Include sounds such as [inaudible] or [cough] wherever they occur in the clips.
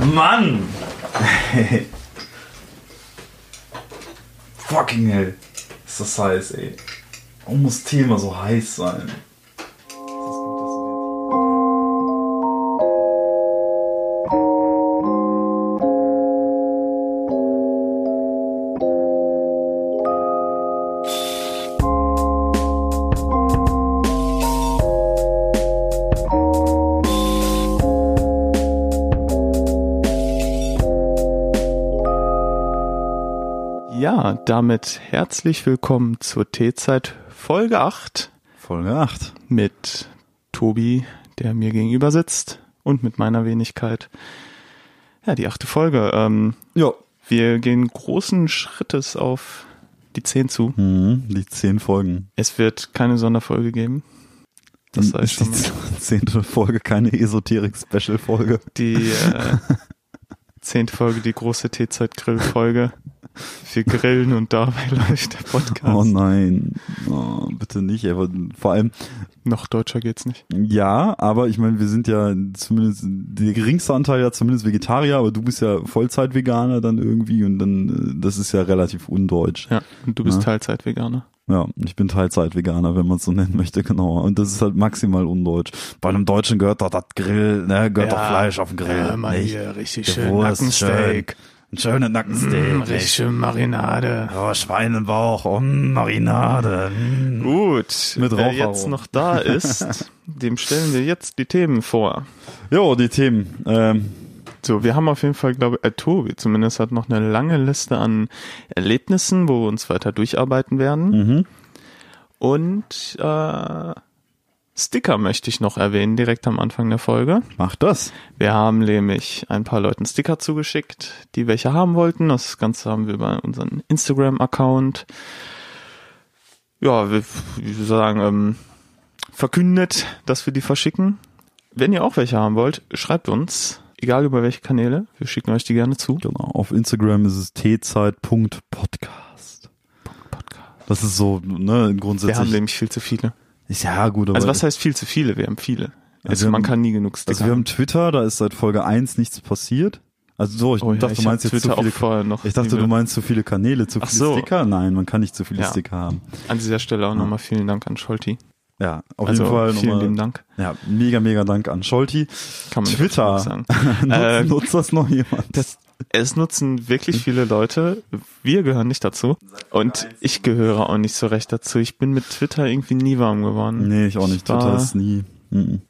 Mann! Fucking hell. Ist das heiß, ey. Warum muss immer so heiß sein? Damit herzlich willkommen zur T-Zeit Folge 8 Folge 8. mit Tobi, der mir gegenüber sitzt und mit meiner Wenigkeit. Ja, die achte Folge. Ähm, Ja. wir gehen großen Schrittes auf die 10 zu. Mhm, die 10 Folgen. Es wird keine Sonderfolge geben. Das Dann schon ist die [laughs] zehnte Folge keine Esoterik-Special-Folge. Die äh, [laughs] zehnte Folge, die große T-Zeit-Grill-Folge. Wir grillen und dabei [laughs] läuft der Podcast. Oh nein. Oh, bitte nicht. Aber vor allem, Noch deutscher geht's nicht. ja, aber ich meine, wir sind ja zumindest, der geringste Anteil ja zumindest Vegetarier, aber du bist ja Vollzeit-Veganer dann irgendwie und dann, äh, das ist ja relativ undeutsch. Ja, und du bist Ja. Teilzeit-Veganer. Ja, ich bin Teilzeit-Veganer, wenn man es so nennen möchte, genau. Und das ist halt maximal undeutsch. Bei einem Deutschen gehört doch das Grill, ne, gehört doch Fleisch auf den Grill. nicht? richtig Die Wurst, schön. Ein schöner Nackensteak. Mm, richtig schön Marinade. Oh, Schweinebauch, oh, Marinade. mm. Gut, Mit wer jetzt noch da ist, [laughs] dem stellen wir jetzt die Themen vor. Jo, die Themen. Ähm, So, wir haben auf jeden Fall, glaube ich, äh, Tobi zumindest hat noch eine lange Liste an Erlebnissen, wo wir uns weiter durcharbeiten werden. mhm. Und äh, Sticker möchte ich noch erwähnen, direkt am Anfang der Folge. Mach das. Wir haben nämlich ein paar Leuten Sticker zugeschickt, die welche haben wollten. Das Ganze haben wir über unseren Instagram-Account, ja, wir, wie sagen, ähm, verkündet, dass wir die verschicken. Wenn ihr auch welche haben wollt, schreibt uns, egal über welche Kanäle, wir schicken euch die gerne zu. Genau. Auf Instagram ist es tzeit.podcast. Das ist so, ne, Wir haben grundsätzlich. nämlich viel zu viele. Ist ja gut, aber. Also was heißt viel zu viele? Wir haben viele. Also, wir man haben- kann nie genug Sticker Also wir haben Twitter, da ist seit Folge 1 nichts passiert. Also so, ich Oh ja, dachte, ich du meinst jetzt zu Twitter viele. vorher noch Ich dachte, du meinst zu viele Kanäle, zu Ach viele so. Sticker. Nein, man kann nicht zu viele Ja. Sticker haben. An dieser Stelle auch nochmal vielen Dank an Scholti. Ja, auf also jeden Fall vielen lieben Dank. Ja, mega, mega Dank an Scholti. Kann man Twitter. sagen. nutzt, [laughs] Ähm, nutzt das noch jemand? Das, es nutzen wirklich viele Leute. Wir gehören nicht dazu. Und ich gehöre auch nicht so recht dazu. Ich bin mit Twitter irgendwie nie warm geworden. nee, ich auch nicht. war- Twitter ist nie. Mhm. Diese-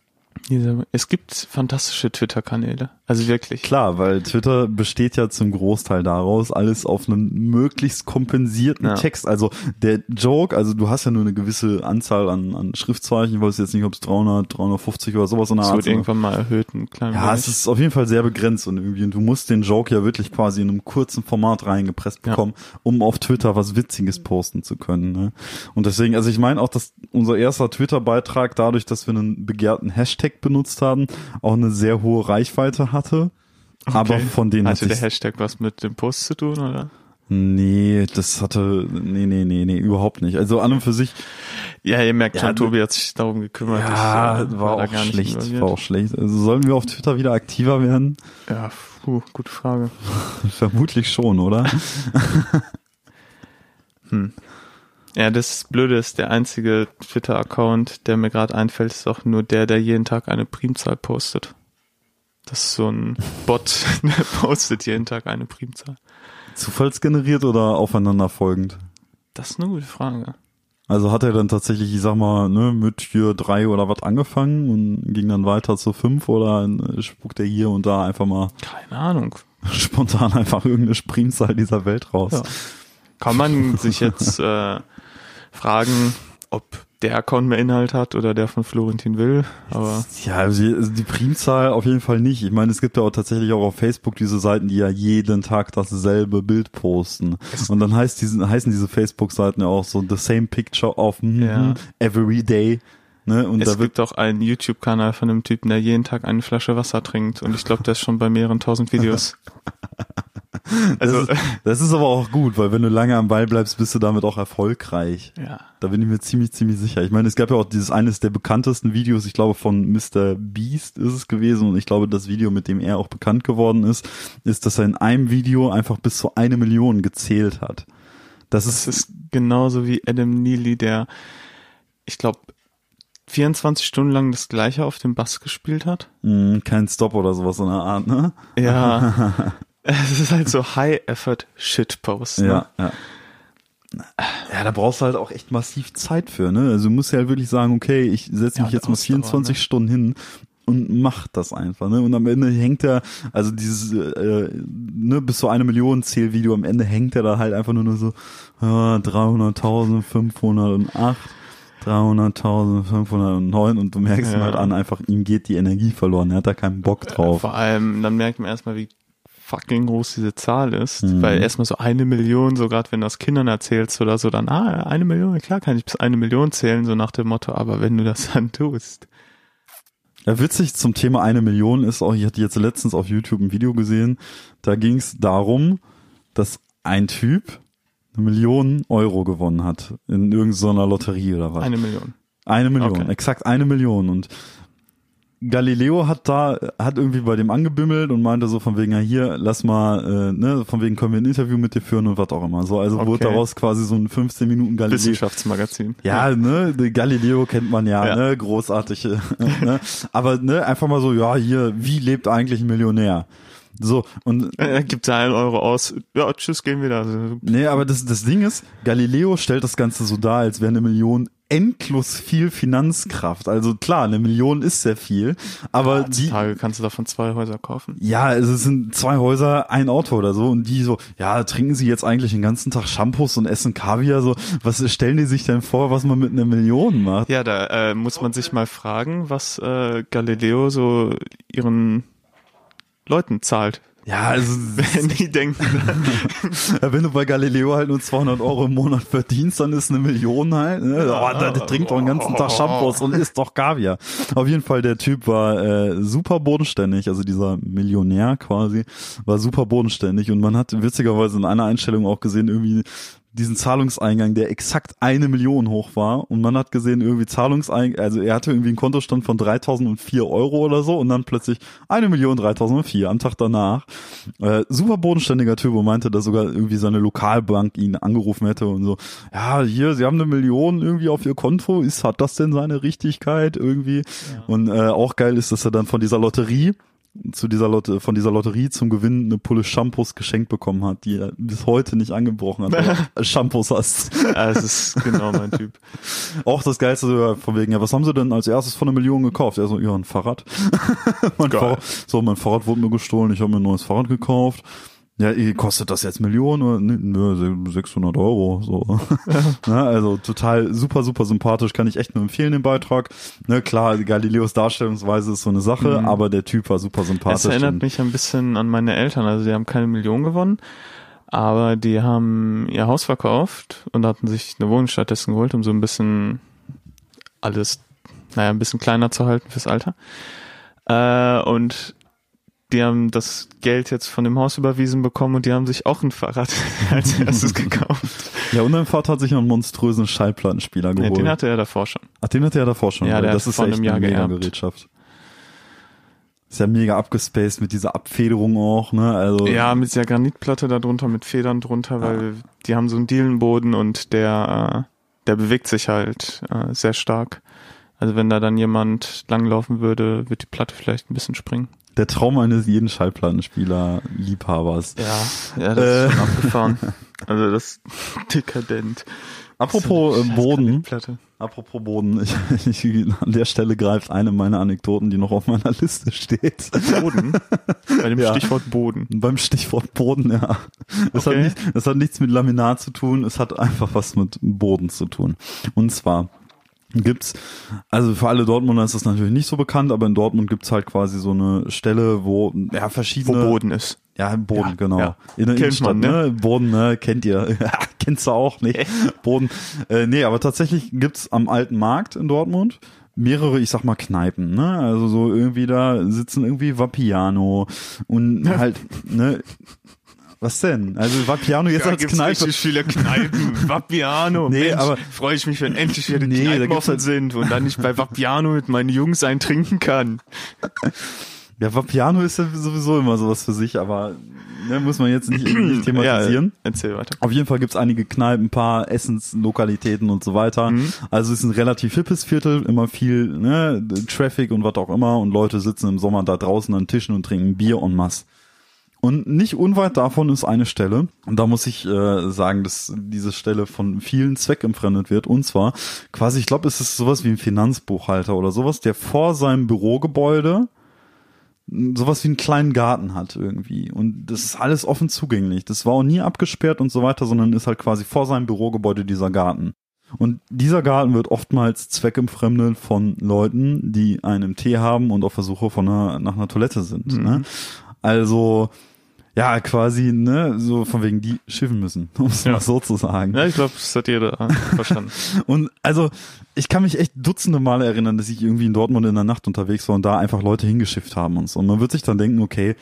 Es gibt fantastische Twitter-Kanäle. Also wirklich. Klar, weil Twitter besteht ja zum Großteil daraus, alles auf einen möglichst kompensierten Ja. Text. Also der Joke, also du hast ja nur eine gewisse Anzahl an, an Schriftzeichen, ich weiß jetzt nicht, ob es 300, 350 oder sowas in der Es Art wird irgendwann mal erhöht, ein klein Ja, wenig. es ist auf jeden Fall sehr begrenzt und irgendwie, und du musst den Joke ja wirklich quasi in einem kurzen Format reingepresst Ja. bekommen, um auf Twitter was Witziges posten zu können. Ne? Und deswegen, also ich meine auch, dass unser erster Twitter-Beitrag dadurch, dass wir einen begehrten Hashtag benutzt haben, auch eine sehr hohe Reichweite hatte. Aber Okay. von denen Hatte hat der Hashtag was mit dem Post zu tun, oder? nee, das hatte, nee, nee, nee, nee, überhaupt nicht. Also an und für sich, Ja, ihr merkt Ja, schon, du- Tobi hat sich darum gekümmert. ja, ich, äh, war da auch schlecht, war auch schlecht. Also sollen wir auf Twitter wieder aktiver werden? Ja, puh, gute Frage. [laughs] Vermutlich schon, oder? [laughs] [laughs] Ja, das Blöde ist, der einzige Twitter-Account, der mir gerade einfällt, ist auch nur der, der jeden Tag eine Primzahl postet. Das ist so ein [laughs] Bot, der postet jeden Tag eine Primzahl. Zufallsgeneriert oder aufeinanderfolgend? Das ist eine gute Frage. Also hat er dann tatsächlich, ich sag mal, ne, mit hier drei oder was angefangen und ging dann weiter zu fünf oder äh, spuckt er hier und da einfach mal Keine Ahnung. [laughs] spontan einfach irgendeine Primzahl dieser Welt raus. Ja. Kann man [laughs] sich jetzt äh, fragen, ob der Account mehr Inhalt hat oder der von Florentin Will, aber Ja, also die, also die Primzahl auf jeden Fall nicht. Ich meine, es gibt ja auch tatsächlich auch auf Facebook diese Seiten, die ja jeden Tag dasselbe Bild posten. Und dann heißt diesen, heißen diese Facebook-Seiten ja auch so the same picture of mhm, Ja. every day. Ne? Und es da gibt auch einen YouTube-Kanal von einem Typen, der jeden Tag eine Flasche Wasser trinkt und ich glaube, der ist schon bei mehreren tausend Videos. [laughs] Also, das, ist, das ist aber auch gut, weil wenn du lange am Ball bleibst, bist du damit auch erfolgreich. ja. Da bin ich mir ziemlich, ziemlich sicher. Ich meine, es gab ja auch dieses eines der bekanntesten Videos, ich glaube von Mr. Beast ist es gewesen und ich glaube, das Video, mit dem er auch bekannt geworden ist, ist, dass er in einem Video einfach bis zu eine Million gezählt hat. Das Es ist, ist genauso wie Adam Neely, der, ich glaube, 24 Stunden lang das gleiche auf dem Bass gespielt hat. mh, kein Stop oder sowas in der Art, ne? Ja. [laughs] [laughs] es ist halt so High-Effort-Shitpost. Ne? Ja, ja. Ja, da brauchst du halt auch echt massiv Zeit für, ne? Also du musst ja halt wirklich sagen, okay, ich setze Ja, mich und jetzt mal Ausdauer, 24 ne? Stunden hin und mach das einfach, ne? Und am Ende hängt er, also dieses, äh, ne, bis zu eine Million Zählvideo, am Ende hängt er da halt einfach nur, nur so äh, 300.508, 300.509 und du merkst ihm Ja. halt an, einfach ihm geht die Energie verloren, er hat da keinen Bock drauf. Vor allem, dann merkt man erstmal, wie fucking groß diese Zahl ist, Mhm. weil erstmal so eine Million, so gerade wenn du das Kindern erzählst oder so, dann, ah, eine Million, klar kann ich bis eine Million zählen, so nach dem Motto, aber wenn du das [laughs] dann tust. Ja, witzig zum Thema eine Million ist auch, ich hatte jetzt letztens auf YouTube ein Video gesehen, da ging es darum, dass ein Typ eine Million Euro gewonnen hat in irgendeiner Lotterie oder was. Eine Million. Eine Million, Okay. exakt eine Million. Und Galileo hat da, hat irgendwie bei dem angebimmelt und meinte so von wegen, ja hier, lass mal, äh, ne, von wegen können wir ein Interview mit dir führen und was auch immer. So, also wurde Okay. daraus quasi so ein 15 Minuten Galileo. Wissenschaftsmagazin. Ja, ne, die Galileo kennt man ja, Ja. ne, großartig. [laughs] ne? Aber ne, einfach mal so, ja, hier, wie lebt eigentlich ein Millionär? So, und [laughs] Er gibt da einen Euro aus. Ja, tschüss, gehen wir da. Nee, aber das, das Ding ist, Galileo stellt das Ganze so dar, als wäre eine Million endlos viel Finanzkraft. Also klar, eine Million ist sehr viel, aber die, Heutzutage kannst du davon zwei Häuser kaufen. ja, also es sind zwei Häuser, ein Auto oder so und die so, ja, trinken sie jetzt eigentlich den ganzen Tag Shampoos und essen Kaviar, so, was stellen die sich denn vor, was man mit einer Million macht? Ja, da äh, muss man sich mal fragen, was äh, Galileo so ihren Leuten zahlt. Ja, also [laughs] Wenn die denken, Ja, wenn du bei Galileo halt nur 200 Euro im Monat verdienst, dann ist eine Million halt. Ne? Oh, der, der trinkt doch den ganzen Tag Shampoos und isst doch Kaviar. Auf jeden Fall, der Typ war äh, super bodenständig, also dieser Millionär quasi, war super bodenständig und man hat witzigerweise in einer Einstellung auch gesehen, irgendwie diesen Zahlungseingang, der exakt eine Million hoch war und man hat gesehen irgendwie Zahlungseingang, also er hatte irgendwie einen Kontostand von 3004 Euro oder so und dann plötzlich eine Million 3004 am Tag danach. Äh, super bodenständiger Typ und meinte, dass sogar irgendwie seine Lokalbank ihn angerufen hätte und so, ja, hier, sie haben eine Million irgendwie auf ihr Konto, ist, hat das denn seine Richtigkeit irgendwie? Und äh, auch geil ist, dass er dann von dieser Lotterie zu dieser Lotte, von dieser Lotterie zum Gewinn eine Pulle Shampoos geschenkt bekommen hat, die er bis heute nicht angebrochen hat. [laughs] Shampoos hast. ja, das ist genau mein Typ. Auch das Geilste von wegen, ja, was haben sie denn als erstes von einer Million gekauft? Er so, ja, ein Fahrrad. [laughs] mein. Fahrrad. So, mein Fahrrad wurde mir gestohlen, ich habe mir ein neues Fahrrad gekauft. Ja, kostet das jetzt Millionen oder nö, 600 Euro, so. [laughs] ne, also total super, super sympathisch, kann ich echt nur empfehlen, den Beitrag. Ne, klar, Galileos Darstellungsweise ist so eine Sache, Mhm. aber der Typ war super sympathisch. Es erinnert mich ein bisschen an meine Eltern. Also die haben keine Million gewonnen, aber die haben ihr Haus verkauft und hatten sich eine Wohnung stattdessen geholt, um so ein bisschen alles, naja, ein bisschen kleiner zu halten fürs Alter. Äh, und die haben das Geld jetzt von dem Haus überwiesen bekommen und die haben sich auch ein Fahrrad [laughs] als erstes gekauft. Ja, und dein Vater hat sich einen monströsen Schallplattenspieler Ja, geholt. den hatte er davor schon. Ach, den hatte er davor schon. Ja, der das ist vor echt einem Jahr eine mega geerbt. Gerätschaft. Ist ja mega abgespaced mit dieser Abfederung auch, ne? Also Ja, mit der Granitplatte darunter, mit Federn drunter, weil die haben so einen Dielenboden und der, äh, der bewegt sich halt äh, sehr stark. Also wenn da dann jemand langlaufen würde, wird die Platte vielleicht ein bisschen springen. Der Traum eines jeden Schallplattenspieler-Liebhabers. Ja, ja, das Äh. ist schon abgefahren. [laughs] Also das ist dekadent. Apropos So äh, Boden, apropos Boden, ich, ich, an der Stelle greift eine meiner Anekdoten, die noch auf meiner Liste steht. Boden. Bei dem [laughs] Ja. Stichwort Boden. Beim Stichwort Boden, ja. Das, Okay. hat nicht, das hat nichts mit Laminat zu tun, es hat einfach was mit Boden zu tun. Und zwar gibt's, also für alle Dortmunder ist das natürlich nicht so bekannt, aber in Dortmund gibt's halt quasi so eine Stelle, wo ja Wo verschiedene Boden ist. Ja, im Boden, Ja, genau. ja. In der Kennt Innenstadt, man, ne? ne? Boden, ne? Kennt ihr. [laughs] Kennst du auch nicht. Boden. Äh, nee, aber tatsächlich gibt's am alten Markt in Dortmund mehrere, ich sag mal, Kneipen, ne? Also so irgendwie da sitzen irgendwie Vapiano und [laughs] halt, ne? Was denn? Also Vapiano jetzt Da als gibt's Kneipe. richtig viele Kneipen. [laughs] Vapiano. Nee, Mensch, aber- freue ich mich, wenn endlich wieder die Nee, Kneipen offen halt- sind und dann ich bei Vapiano mit meinen Jungs einen trinken kann. Ja, Vapiano ist ja sowieso immer sowas für sich, aber ne, muss man jetzt nicht, [clears throat] nicht thematisieren. Ja, erzähl weiter. Auf jeden Fall gibt's einige Kneipen, ein paar Essenslokalitäten und so weiter. Mhm. Also es ist ein relativ hippes Viertel, immer viel ne, Traffic und was auch immer und Leute sitzen im Sommer da draußen an Tischen und trinken Bier en masse. Und nicht unweit davon ist eine Stelle, und da muss ich äh, sagen, dass diese Stelle von vielen zweckentfremdet wird. Und zwar quasi, ich glaube, es ist sowas wie ein Finanzbuchhalter oder sowas, der vor seinem Bürogebäude sowas wie einen kleinen Garten hat irgendwie. Und das ist alles offen zugänglich. Das war auch nie abgesperrt und so weiter, sondern ist halt quasi vor seinem Bürogebäude dieser Garten. Und dieser Garten wird oftmals zweckentfremdet von Leuten, die einen Tee haben und auf der Suche von einer, nach einer Toilette sind. Ne? Also, ja, quasi, ne, so von wegen, die schiffen müssen, [laughs] um es Ja. mal so zu sagen. Ja, ich glaube, das hat jeder verstanden. [laughs] Und also, ich kann mich echt dutzende Male erinnern, dass ich irgendwie in Dortmund in der Nacht unterwegs war und da einfach Leute hingeschifft haben und so. Und man wird sich dann denken, okay,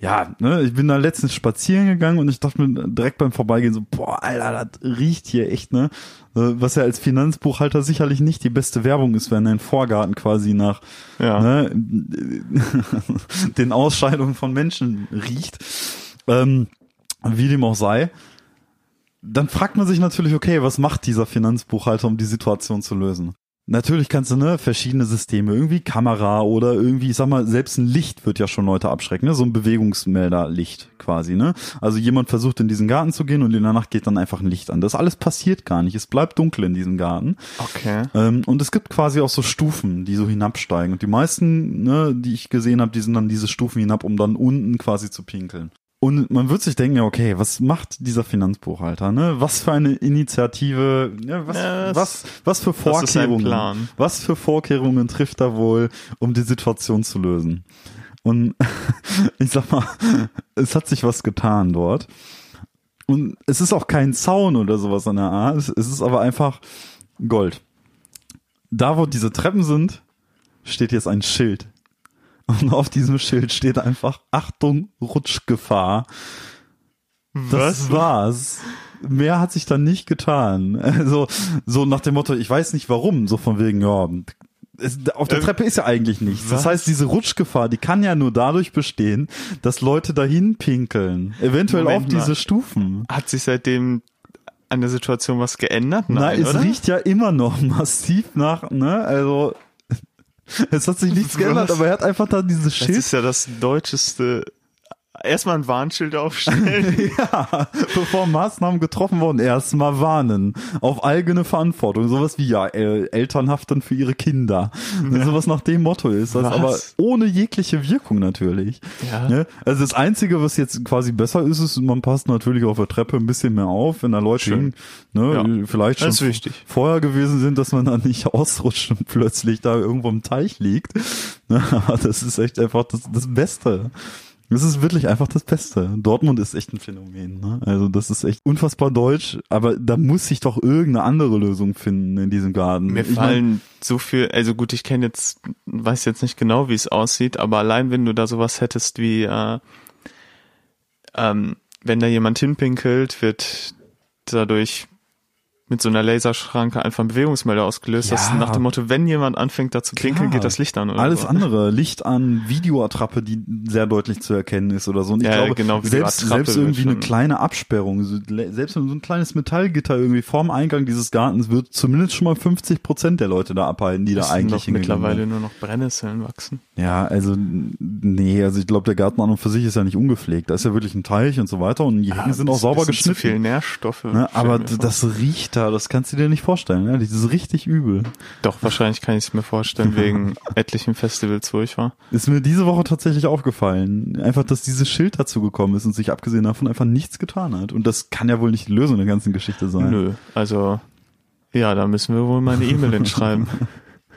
ja, ne, ich bin da letztens spazieren gegangen und ich dachte mir direkt beim Vorbeigehen so, boah, Alter, das riecht hier echt, ne? Äh, Was ja als Finanzbuchhalter sicherlich nicht die beste Werbung ist, wenn dein Vorgarten quasi nach Ja. ne, [laughs] den Ausscheidungen von Menschen riecht. Ähm, wie dem auch sei. Dann fragt man sich natürlich, okay, was macht dieser Finanzbuchhalter, um die Situation zu lösen? Natürlich kannst du, ne, verschiedene Systeme, irgendwie Kamera oder irgendwie, ich sag mal, selbst ein Licht wird ja schon Leute abschrecken, ne, so ein Bewegungsmelderlicht quasi, ne. Also jemand versucht in diesen Garten zu gehen und in der Nacht geht dann einfach ein Licht an. Das alles passiert gar nicht. Es bleibt dunkel in diesem Garten. Okay. Ähm, und es gibt quasi auch so Stufen, die so hinabsteigen. Und die meisten, ne, die ich gesehen habe, die sind dann diese Stufen hinab, um dann unten quasi zu pinkeln. Und man wird sich denken, ja, okay, was macht dieser Finanzbuchhalter, ne? Was für eine Initiative, ne? was, Ja, was, was für Vorkehrungen, was für Vorkehrungen trifft er wohl, um die Situation zu lösen? Und [laughs] ich sag mal, es hat sich was getan dort. Und es ist auch kein Zaun oder sowas an der Art. Es ist aber einfach Gold. Da, wo diese Treppen sind, steht jetzt ein Schild. Und auf diesem Schild steht einfach Achtung, Rutschgefahr. Das war's. Mehr hat sich dann nicht getan. Also, so nach dem Motto, ich weiß nicht warum, so von wegen, ja, es, auf der Ähm, Treppe ist ja eigentlich nichts. Das was? heißt, diese Rutschgefahr, die kann ja nur dadurch bestehen, dass Leute dahin pinkeln. Eventuell Moment auf diese mal. Stufen. Hat sich seitdem an der Situation was geändert? Na, Nein, es oder? riecht ja immer noch [laughs] massiv nach, ne, also, es hat sich nichts geändert, aber er hat einfach da dieses Das Schild ist ja das deutscheste. Erstmal ein Warnschild aufstellen. [laughs] Ja, bevor Maßnahmen getroffen wurden, erstmal warnen. Auf eigene Verantwortung. Sowas wie, ja, äh, Eltern haften für ihre Kinder. Sowas nach dem Motto ist das, Was? aber ohne jegliche Wirkung natürlich. Ja. Ne? Also das Einzige, was jetzt quasi besser ist, ist, man passt natürlich auf der Treppe ein bisschen mehr auf, wenn da Leute Schön. ne, Ja. vielleicht schon vorher gewesen sind, dass man da nicht [laughs] ausrutscht und plötzlich da irgendwo im Teich liegt. [laughs] Ne, Aber das ist echt einfach das, das Beste. Das ist wirklich einfach das Beste. Dortmund ist echt ein Phänomen. Ne? Also das ist echt unfassbar deutsch, aber da muss sich doch irgendeine andere Lösung finden in diesem Garten. Mir Ich mein, fallen so viel, also gut, ich kenne jetzt, weiß jetzt nicht genau, wie es aussieht, aber allein wenn du da sowas hättest wie, äh, ähm, wenn da jemand hinpinkelt, wird dadurch mit so einer Laserschranke einfach ein Bewegungsmelder ausgelöst. Ja. ist nach dem Motto, wenn jemand anfängt da zu Klar. geht das Licht an oder alles so. andere, Licht an, Videoattrappe, die sehr deutlich zu erkennen ist oder so. Und ich Ja, glaube, genau, selbst, selbst irgendwie eine kleine Absperrung, selbst so ein kleines Metallgitter irgendwie vorm Eingang dieses Gartens wird zumindest schon mal 50 Prozent der Leute da abhalten, die da eigentlich hingegangen mittlerweile nur noch Brennnesseln wachsen. Ja, also nee, also ich glaube, der Garten an und für sich ist ja nicht ungepflegt. Da ist ja wirklich ein Teich und so weiter und die Hecken sind auch sauber bisschen Zu viel geschnitten. Nährstoffe. Ne, aber das riecht da, das kannst du dir nicht vorstellen. Ne? Das ist richtig übel. Doch, wahrscheinlich kann ich es mir vorstellen, [laughs] wegen etlichen Festivals, wo ich war. Ist mir diese Woche tatsächlich aufgefallen. Einfach, dass dieses Schild dazu gekommen ist und sich abgesehen davon einfach nichts getan hat. Und das kann ja wohl nicht die Lösung der ganzen Geschichte sein. Nö, also ja, da müssen wir wohl mal eine E-Mail hinschreiben. [laughs]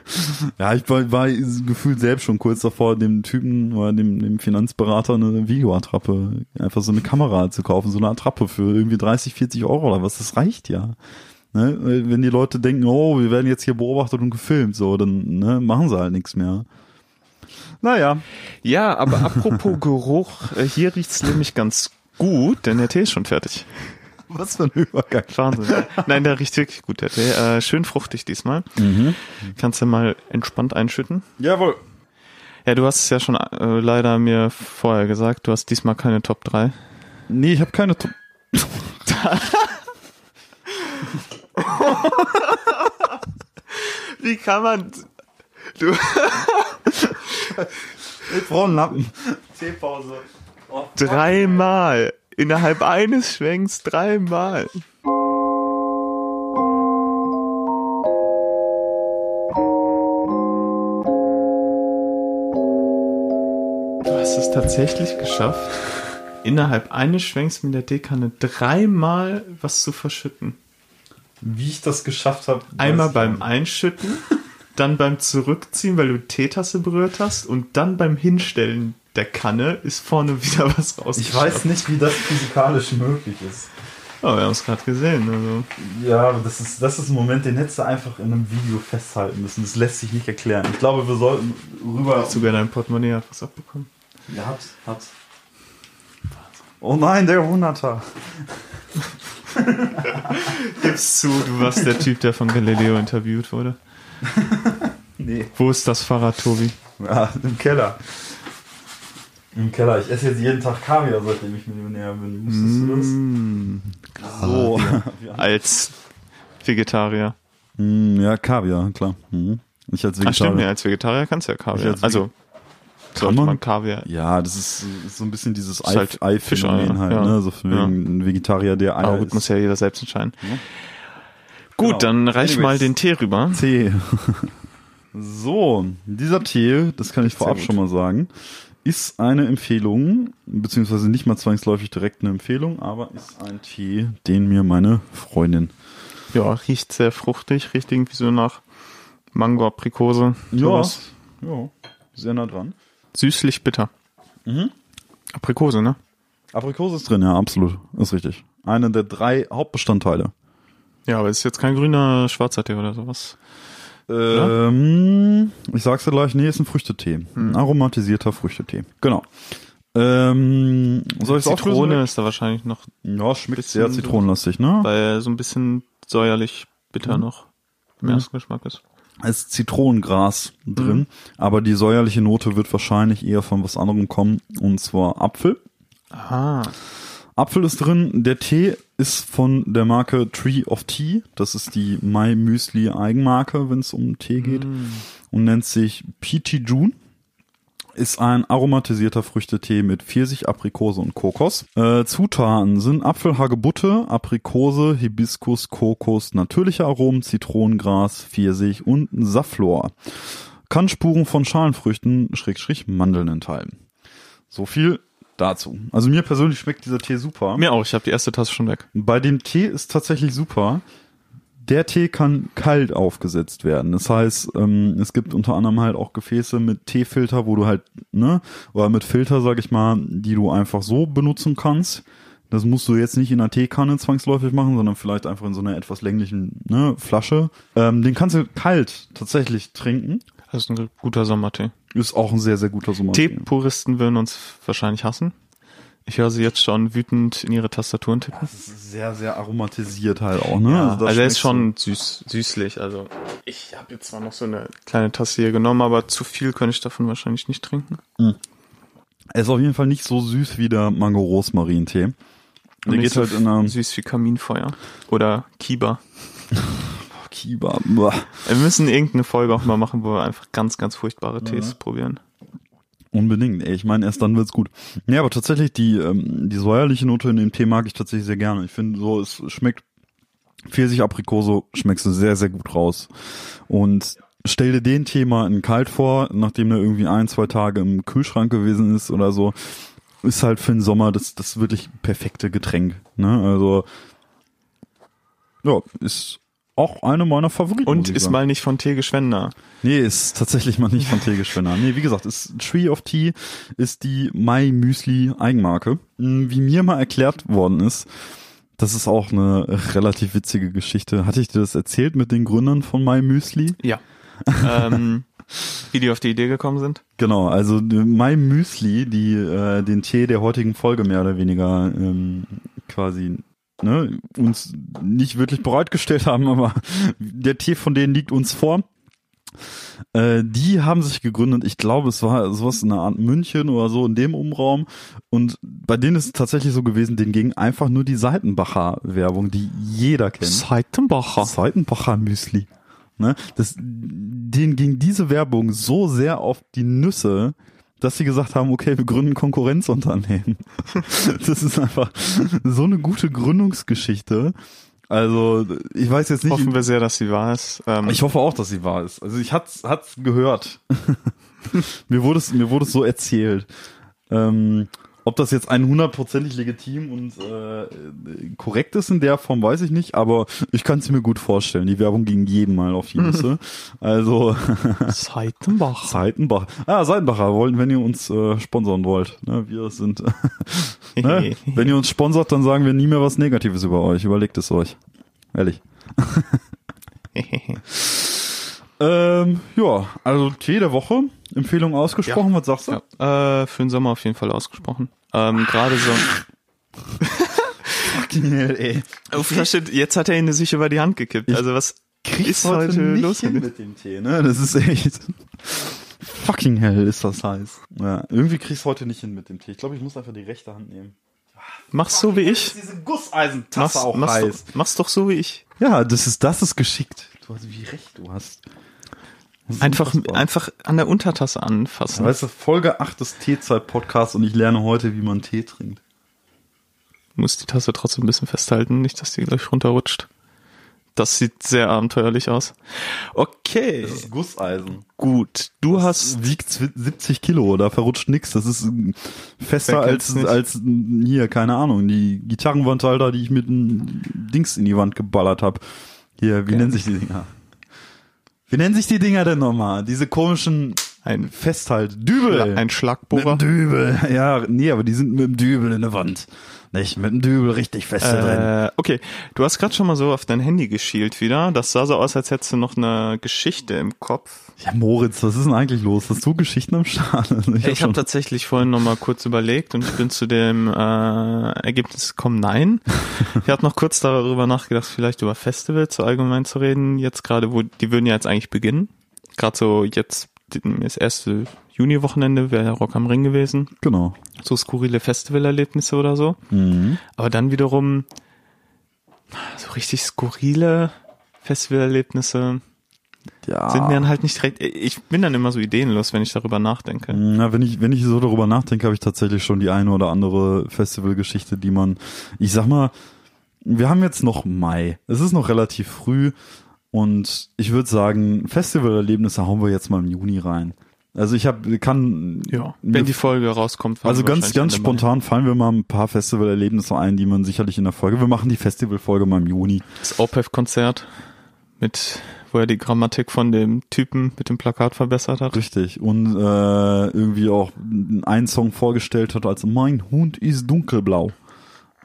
[laughs] Ja, ich war, war gefühlt selbst schon kurz davor, dem Typen oder dem, dem Finanzberater eine Videoattrappe, einfach so eine Kamera zu kaufen, so eine Attrappe für irgendwie 30, 40 Euro oder was. Das reicht ja. Ne? Wenn die Leute denken, oh, wir werden jetzt hier beobachtet und gefilmt, so, dann ne, machen sie halt nichts mehr. Naja, Ja, aber apropos Geruch, äh, hier riecht's nämlich ganz Gut, denn der Tee ist schon fertig. Was für ein Übergang. Wahnsinn. Nein, der riecht wirklich gut, der Tee. Äh, schön fruchtig diesmal. Kannst du mal entspannt einschütten? Jawohl. Ja, du hast es ja schon äh, leider mir vorher gesagt, du hast diesmal keine Top 3. Nee, ich habe keine Top. [laughs] [laughs] Wie kann man... Du... Ich brauche einen Lappen. Teepause. Oh, Dreimal. Innerhalb eines Schwenks dreimal. Du hast es tatsächlich geschafft, innerhalb eines Schwenks mit der Teekanne dreimal was zu verschütten. Wie ich das geschafft habe. Einmal beim Einschütten, [laughs] dann beim Zurückziehen, weil du Teetasse berührt hast und dann beim Hinstellen der Kanne ist vorne [laughs] wieder was rausgeschafft. Ich weiß nicht, wie das physikalisch möglich ist. Oh, wir haben es gerade gesehen. Also. Ja, aber das ist, das ist ein Moment, den hättest du einfach in einem Video festhalten müssen. Das lässt sich nicht erklären. Ich glaube, wir sollten rüber. Hast du sogar dein Portemonnaie hat was abbekommen? Ja, hat, hat. Oh nein, der Hunderter. [laughs] Gibst zu, du warst der Typ, der von Galileo interviewt wurde. [laughs] Nee. Wo ist das Fahrrad, Tobi? Ja, im Keller. Im Keller. Ich esse jetzt jeden Tag Kaviar, seitdem ich Millionär bin. Wusstest Mm, du das? So. als Vegetarier. Mm, ja, Kaviar, klar. Mhm. Ich als Ach stimmt, ja, Vegetarier. als Vegetarier kannst du ja Ich Kaviar. als Also, sollte man? Kaviar. Ja, das ist, ist so ein bisschen dieses Ist halt Ei- Ei-Phänomen Fischeier, halt, ja. ne? So für Ja. ein Vegetarier, der Aber Eier gut, muss isst. ja jeder selbst entscheiden. Ja. Gut, Genau. dann reich Anyways. mal den Tee rüber. Tee. [laughs] So, dieser Tee, das kann ich vorab schon mal sagen, ist eine Empfehlung, beziehungsweise nicht mal zwangsläufig direkt eine Empfehlung, aber ist ein Tee, den mir meine Freundin. Ja, riecht sehr fruchtig, riecht irgendwie so nach Mango, Aprikose. sowas. ja, sehr nah dran. Süßlich bitter. Mhm. Aprikose, ne? Aprikose ist drin, ja, absolut, ist richtig. Eine der drei Hauptbestandteile. Ja, aber es ist jetzt kein grüner schwarzer Tee oder sowas. Ähm, ich sag's dir gleich, nee, ist ein Früchtetee. Hm. Ein aromatisierter Früchtetee. Genau. Ähm, soll ich Zitrone ist da wahrscheinlich noch, Ja, schmeckt sehr zitronenlastig, ne? weil so ein bisschen säuerlich bitter noch im Mhm. ersten Geschmack ist. Es ist Zitronengras drin, aber die säuerliche Note wird wahrscheinlich eher von was anderem kommen, und zwar Apfel. Aha. Apfel ist drin. Der Tee ist von der Marke Tree of Tea. Das ist die My Müsli Eigenmarke, wenn es um Tee geht. Und nennt sich Peachy June. Ist ein aromatisierter Früchtetee mit Pfirsich, Aprikose und Kokos. Äh, Zutaten sind Apfel, Hagebutte, Aprikose, Hibiskus, Kokos, natürliche Aromen, Zitronengras, Pfirsich und Safflor. Kann Spuren von Schalenfrüchten, Schrägstrich Mandeln enthalten. So viel dazu. Also mir persönlich schmeckt dieser Tee super. Mir auch, ich habe die erste Tasse schon weg. Bei dem Tee ist tatsächlich super. Der Tee kann kalt aufgesetzt werden. Das heißt, ähm, es gibt unter anderem halt auch Gefäße mit Teefilter, wo du halt, ne, oder mit Filter, sag ich mal, die du einfach so benutzen kannst. Das musst du jetzt nicht in einer Teekanne zwangsläufig machen, sondern vielleicht einfach in so einer etwas länglichen ne, Flasche. Ähm, den kannst du kalt tatsächlich trinken. Das ist ein guter Sommertee. Ist auch ein sehr, sehr guter Sommertee. Teepuristen würden uns wahrscheinlich hassen. Ich höre sie jetzt schon wütend in ihre Tastaturen tippen. Das ist sehr, sehr aromatisiert halt auch, ne? Ja, also er ist schon süß, süßlich. Also ich habe jetzt zwar noch so eine kleine Tasse hier genommen, aber zu viel könnte ich davon wahrscheinlich nicht trinken. so. Er ist auf jeden Fall nicht so süß wie der Mango-Rosmarin-Tee. Der geht so halt in einer süß wie Kaminfeuer oder Kiba. Kiba. Wir müssen irgendeine Folge auch mal machen, wo wir einfach ganz, ganz furchtbare Tees probieren. Unbedingt, ey. Ich meine, erst dann wird's gut. Ja, aber tatsächlich, die, ähm, die säuerliche Note in dem Tee mag ich tatsächlich sehr gerne. Ich finde so, es schmeckt Pfirsich Aprikose schmeckst du sehr, sehr gut raus. Und stell dir den Tee mal in kalt vor, nachdem er irgendwie ein, zwei Tage im Kühlschrank gewesen ist oder so. Ist halt für den Sommer das, das wirklich perfekte Getränk. Ne? Also, ja, ist auch eine meiner Favoriten. Und ist sagen. mal nicht von Teegeschwender. Nee, ist tatsächlich mal nicht von [laughs] Teegeschwender. Nee, wie gesagt, ist Tree of Tea ist die My Müsli Eigenmarke. Hm, Wie mir mal erklärt worden ist, das ist auch eine relativ witzige Geschichte. Hatte ich dir das erzählt mit den Gründern von My Müsli? Ja. ähm, [laughs] Wie die auf die Idee gekommen sind? Genau, also äh, My Müsli, die äh, den Tee der heutigen Folge mehr oder weniger ähm, quasi ne, uns nicht wirklich bereitgestellt haben, aber der Tee von denen liegt uns vor. Äh, die haben sich gegründet, ich glaube, es war sowas in der Art München oder so in dem Umraum. Und bei denen ist es tatsächlich so gewesen, denen ging einfach nur die Seitenbacher Werbung, die jeder kennt. Seitenbacher. Seitenbacher Müsli. Ne? Das, denen ging diese Werbung so sehr auf die Nüsse, dass sie gesagt haben, okay, wir gründen Konkurrenzunternehmen. [laughs] das ist einfach so eine gute Gründungsgeschichte. Also, ich weiß jetzt nicht. Hoffen wir sehr, dass sie wahr ist. Ähm, ich hoffe auch, dass sie wahr ist. Also, ich hat's, hat's gehört. [laughs] mir wurde es, mir wurde es so erzählt. Ähm, ob das jetzt ein hundertprozentig legitim und äh, korrekt ist in der Form, weiß ich nicht, aber ich kann es mir gut vorstellen. Die Werbung ging jedem mal auf die Nüsse. also [laughs] [laughs] Seitenbach. Seitenbach. Ah, Seitenbacher wollen, wenn ihr uns äh, sponsern wollt. Ne, wir sind. [laughs] ne? Wenn ihr uns sponsert, dann sagen wir nie mehr was Negatives über euch. Überlegt es euch. Ehrlich. Ähm, ja, also Tee der Woche. Empfehlung ausgesprochen, ja. was sagst du? Ja. Äh, für den Sommer auf jeden Fall ausgesprochen. Ähm, Gerade so. Fucking hell, ey. Oh, jetzt hat er ihn sich über die Hand gekippt. Ich also was ist heute, heute nicht los hin mit dem Tee, ne? Das ist echt. Fucking hell ist das heiß. Ja, irgendwie kriegst du heute nicht hin mit dem Tee. Ich glaube, ich muss einfach die rechte Hand nehmen. Mach's so wie ich. Diese Gusseisentasse mach's, auch mach's heiß. Doch, mach's doch so wie ich. Ja, das ist, das ist geschickt. Du hast wie recht du hast. Einfach, einfach an der Untertasse anfassen. Weißt du, Folge 8 des Teezeit-Podcasts und ich lerne heute, wie man Tee trinkt. Du musst die Tasse trotzdem ein bisschen festhalten, nicht, dass die gleich runterrutscht. Das sieht sehr abenteuerlich aus. Okay. Das ist Gusseisen. Gut. Du das hast. Wiegt 70 Kilo, da verrutscht nix. Das ist fester als, als hier, keine Ahnung, die Gitarrenwandhalter, die ich mit einem Dings in die Wand geballert habe. Hier, wie okay. nennen sich die Dinger? Wie nennen sich die Dinger denn nochmal? Diese komischen ein Festhalt. Dübel. Ein Schlagbohrer. Mit dem Dübel. [laughs] Ja, nee, aber die sind mit dem Dübel in der Wand. Nicht mit dem Dübel richtig fest äh, drin. Okay, du hast gerade schon mal so auf dein Handy geschielt wieder. Das sah so aus, als hättest du noch eine Geschichte im Kopf. Ja, Moritz, was ist denn eigentlich los? Hast du Geschichten am Start? [laughs] Ich habe hab tatsächlich vorhin noch mal kurz überlegt und ich bin zu dem äh, Ergebnis gekommen, nein. ich habe noch kurz darüber nachgedacht, vielleicht über Festivals so allgemein zu reden. Jetzt gerade, wo die würden ja jetzt eigentlich beginnen. Gerade so jetzt das erste Juni-Wochenende wäre Rock am Ring gewesen. Genau. So skurrile Festivalerlebnisse oder so. Mhm. Aber dann wiederum so richtig skurrile Festivalerlebnisse ja. sind mir dann halt nicht recht. Ich bin dann immer so ideenlos, wenn ich darüber nachdenke. Na, wenn ich, wenn ich so darüber nachdenke, habe ich tatsächlich schon die eine oder andere Festivalgeschichte, die man, ich sag mal, wir haben jetzt noch Mai. Es ist noch relativ früh und ich würde sagen, Festivalerlebnisse hauen wir jetzt mal im Juni rein. Also ich habe kann ja, wenn die Folge rauskommt. Also ganz ganz spontan fallen wir mal ein paar Festivalerlebnisse ein, die man sicherlich in der Folge. Wir machen die Festivalfolge mal im Juni. Das OPEF Konzert mit wo er die Grammatik von dem Typen mit dem Plakat verbessert hat. Richtig und äh, irgendwie auch einen Song vorgestellt hat als Mein Hund ist dunkelblau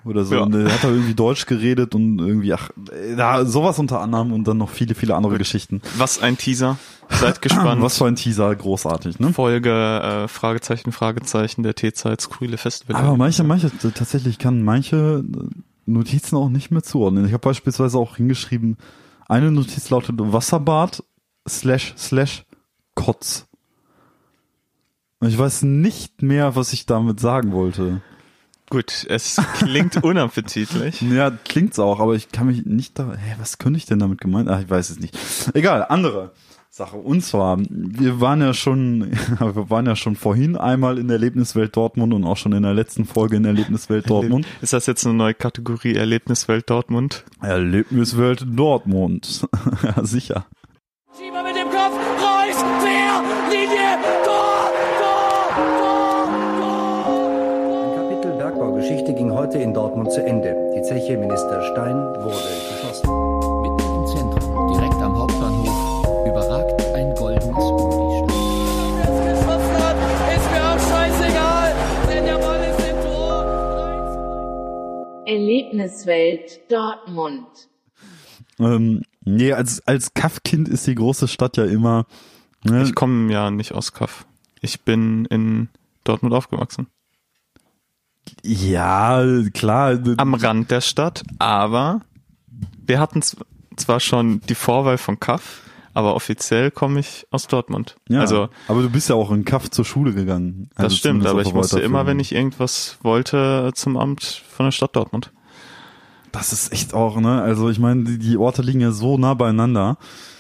oder so. Ja. Und er hat da irgendwie Deutsch geredet und irgendwie, ach, da sowas unter anderem und dann noch viele, viele andere Geschichten. Was ein Teaser. Seid [clears throat] gespannt. Was für ein Teaser, großartig, ne? Folge, äh, Fragezeichen, Fragezeichen, der T-Zeit, skurrile Festival. Aber manche, manche, tatsächlich kann manche Notizen auch nicht mehr zuordnen. Ich habe beispielsweise auch hingeschrieben, eine Notiz lautet Wasserbad slash slash Kotz. Und ich weiß nicht mehr, was ich damit sagen wollte. Gut, es klingt [laughs] unappetitlich. ja, klingt's auch, aber ich kann mich nicht da. Hä, was könnte ich denn damit gemeint? Ach, ich weiß es nicht. Egal, andere Sache. Und zwar, wir waren ja schon, [laughs] wir waren ja schon vorhin einmal in der Erlebniswelt Dortmund und auch schon in der letzten Folge in der Erlebniswelt Dortmund. Ist das jetzt eine neue Kategorie Erlebniswelt Dortmund? Erlebniswelt Dortmund. [laughs] ja, sicher. Geschichte ging heute in Dortmund zu Ende. Die Zeche Minister Stein wurde geschlossen. Mitten im Zentrum, direkt am Hauptbahnhof, überragt ein goldenes Unistein. geschossen hat, ist mir auch scheißegal, denn der Ball ist im Tor. Erlebniswelt Dortmund. Ähm, nee, als, als Kaffkind ist die große Stadt ja immer Ne? Ich komme ja nicht aus Kaff. Ich bin in Dortmund aufgewachsen. Ja, klar. Am Rand der Stadt, aber wir hatten zwar schon die Vorwahl von Kaff, aber offiziell komme ich aus Dortmund. ja, Also aber du bist ja auch in Kaff zur Schule gegangen. das Also stimmt, zumindest aber ich musste immer, wenn ich irgendwas wollte, zum Amt von der Stadt Dortmund. Das ist echt auch, ne? Also ich meine, die, die Orte liegen ja so nah beieinander.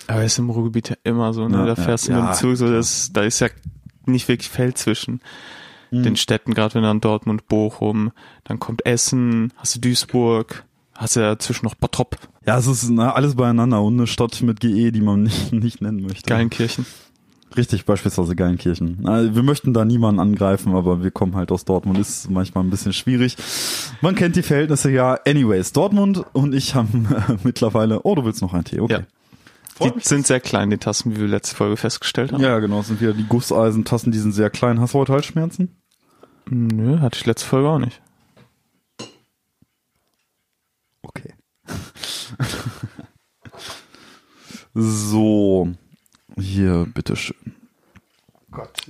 Aber ist im Ruhrgebiet ja immer so, ne? Ja, da ja, fährst du ja, mit dem Zug, so das, da ist ja nicht wirklich Feld zwischen den Städten, gerade wenn dann Dortmund, Bochum, dann kommt Essen, hast du Duisburg, hast du ja zwischen noch Bottrop, Ja, es ist na, alles beieinander und eine Stadt mit GE, die man [laughs] nicht, nicht nennen möchte. Geilenkirchen. Richtig, beispielsweise Geilenkirchen. Na, Wir möchten da niemanden angreifen, aber wir kommen halt aus Dortmund. Ist manchmal ein bisschen schwierig. Man kennt die Verhältnisse ja. Anyways, Dortmund und ich haben äh, [laughs] mittlerweile. Oh, du willst noch einen Tee? Okay. Ja. Die sind sehr klein, die Tassen, wie wir letzte Folge festgestellt haben. Ja, genau. Es sind wieder die Gusseisentassen, die sind sehr klein. Hast du heute Halsschmerzen? Nö, hatte ich letzte Folge auch nicht. Okay. [laughs] so. Hier, bitteschön.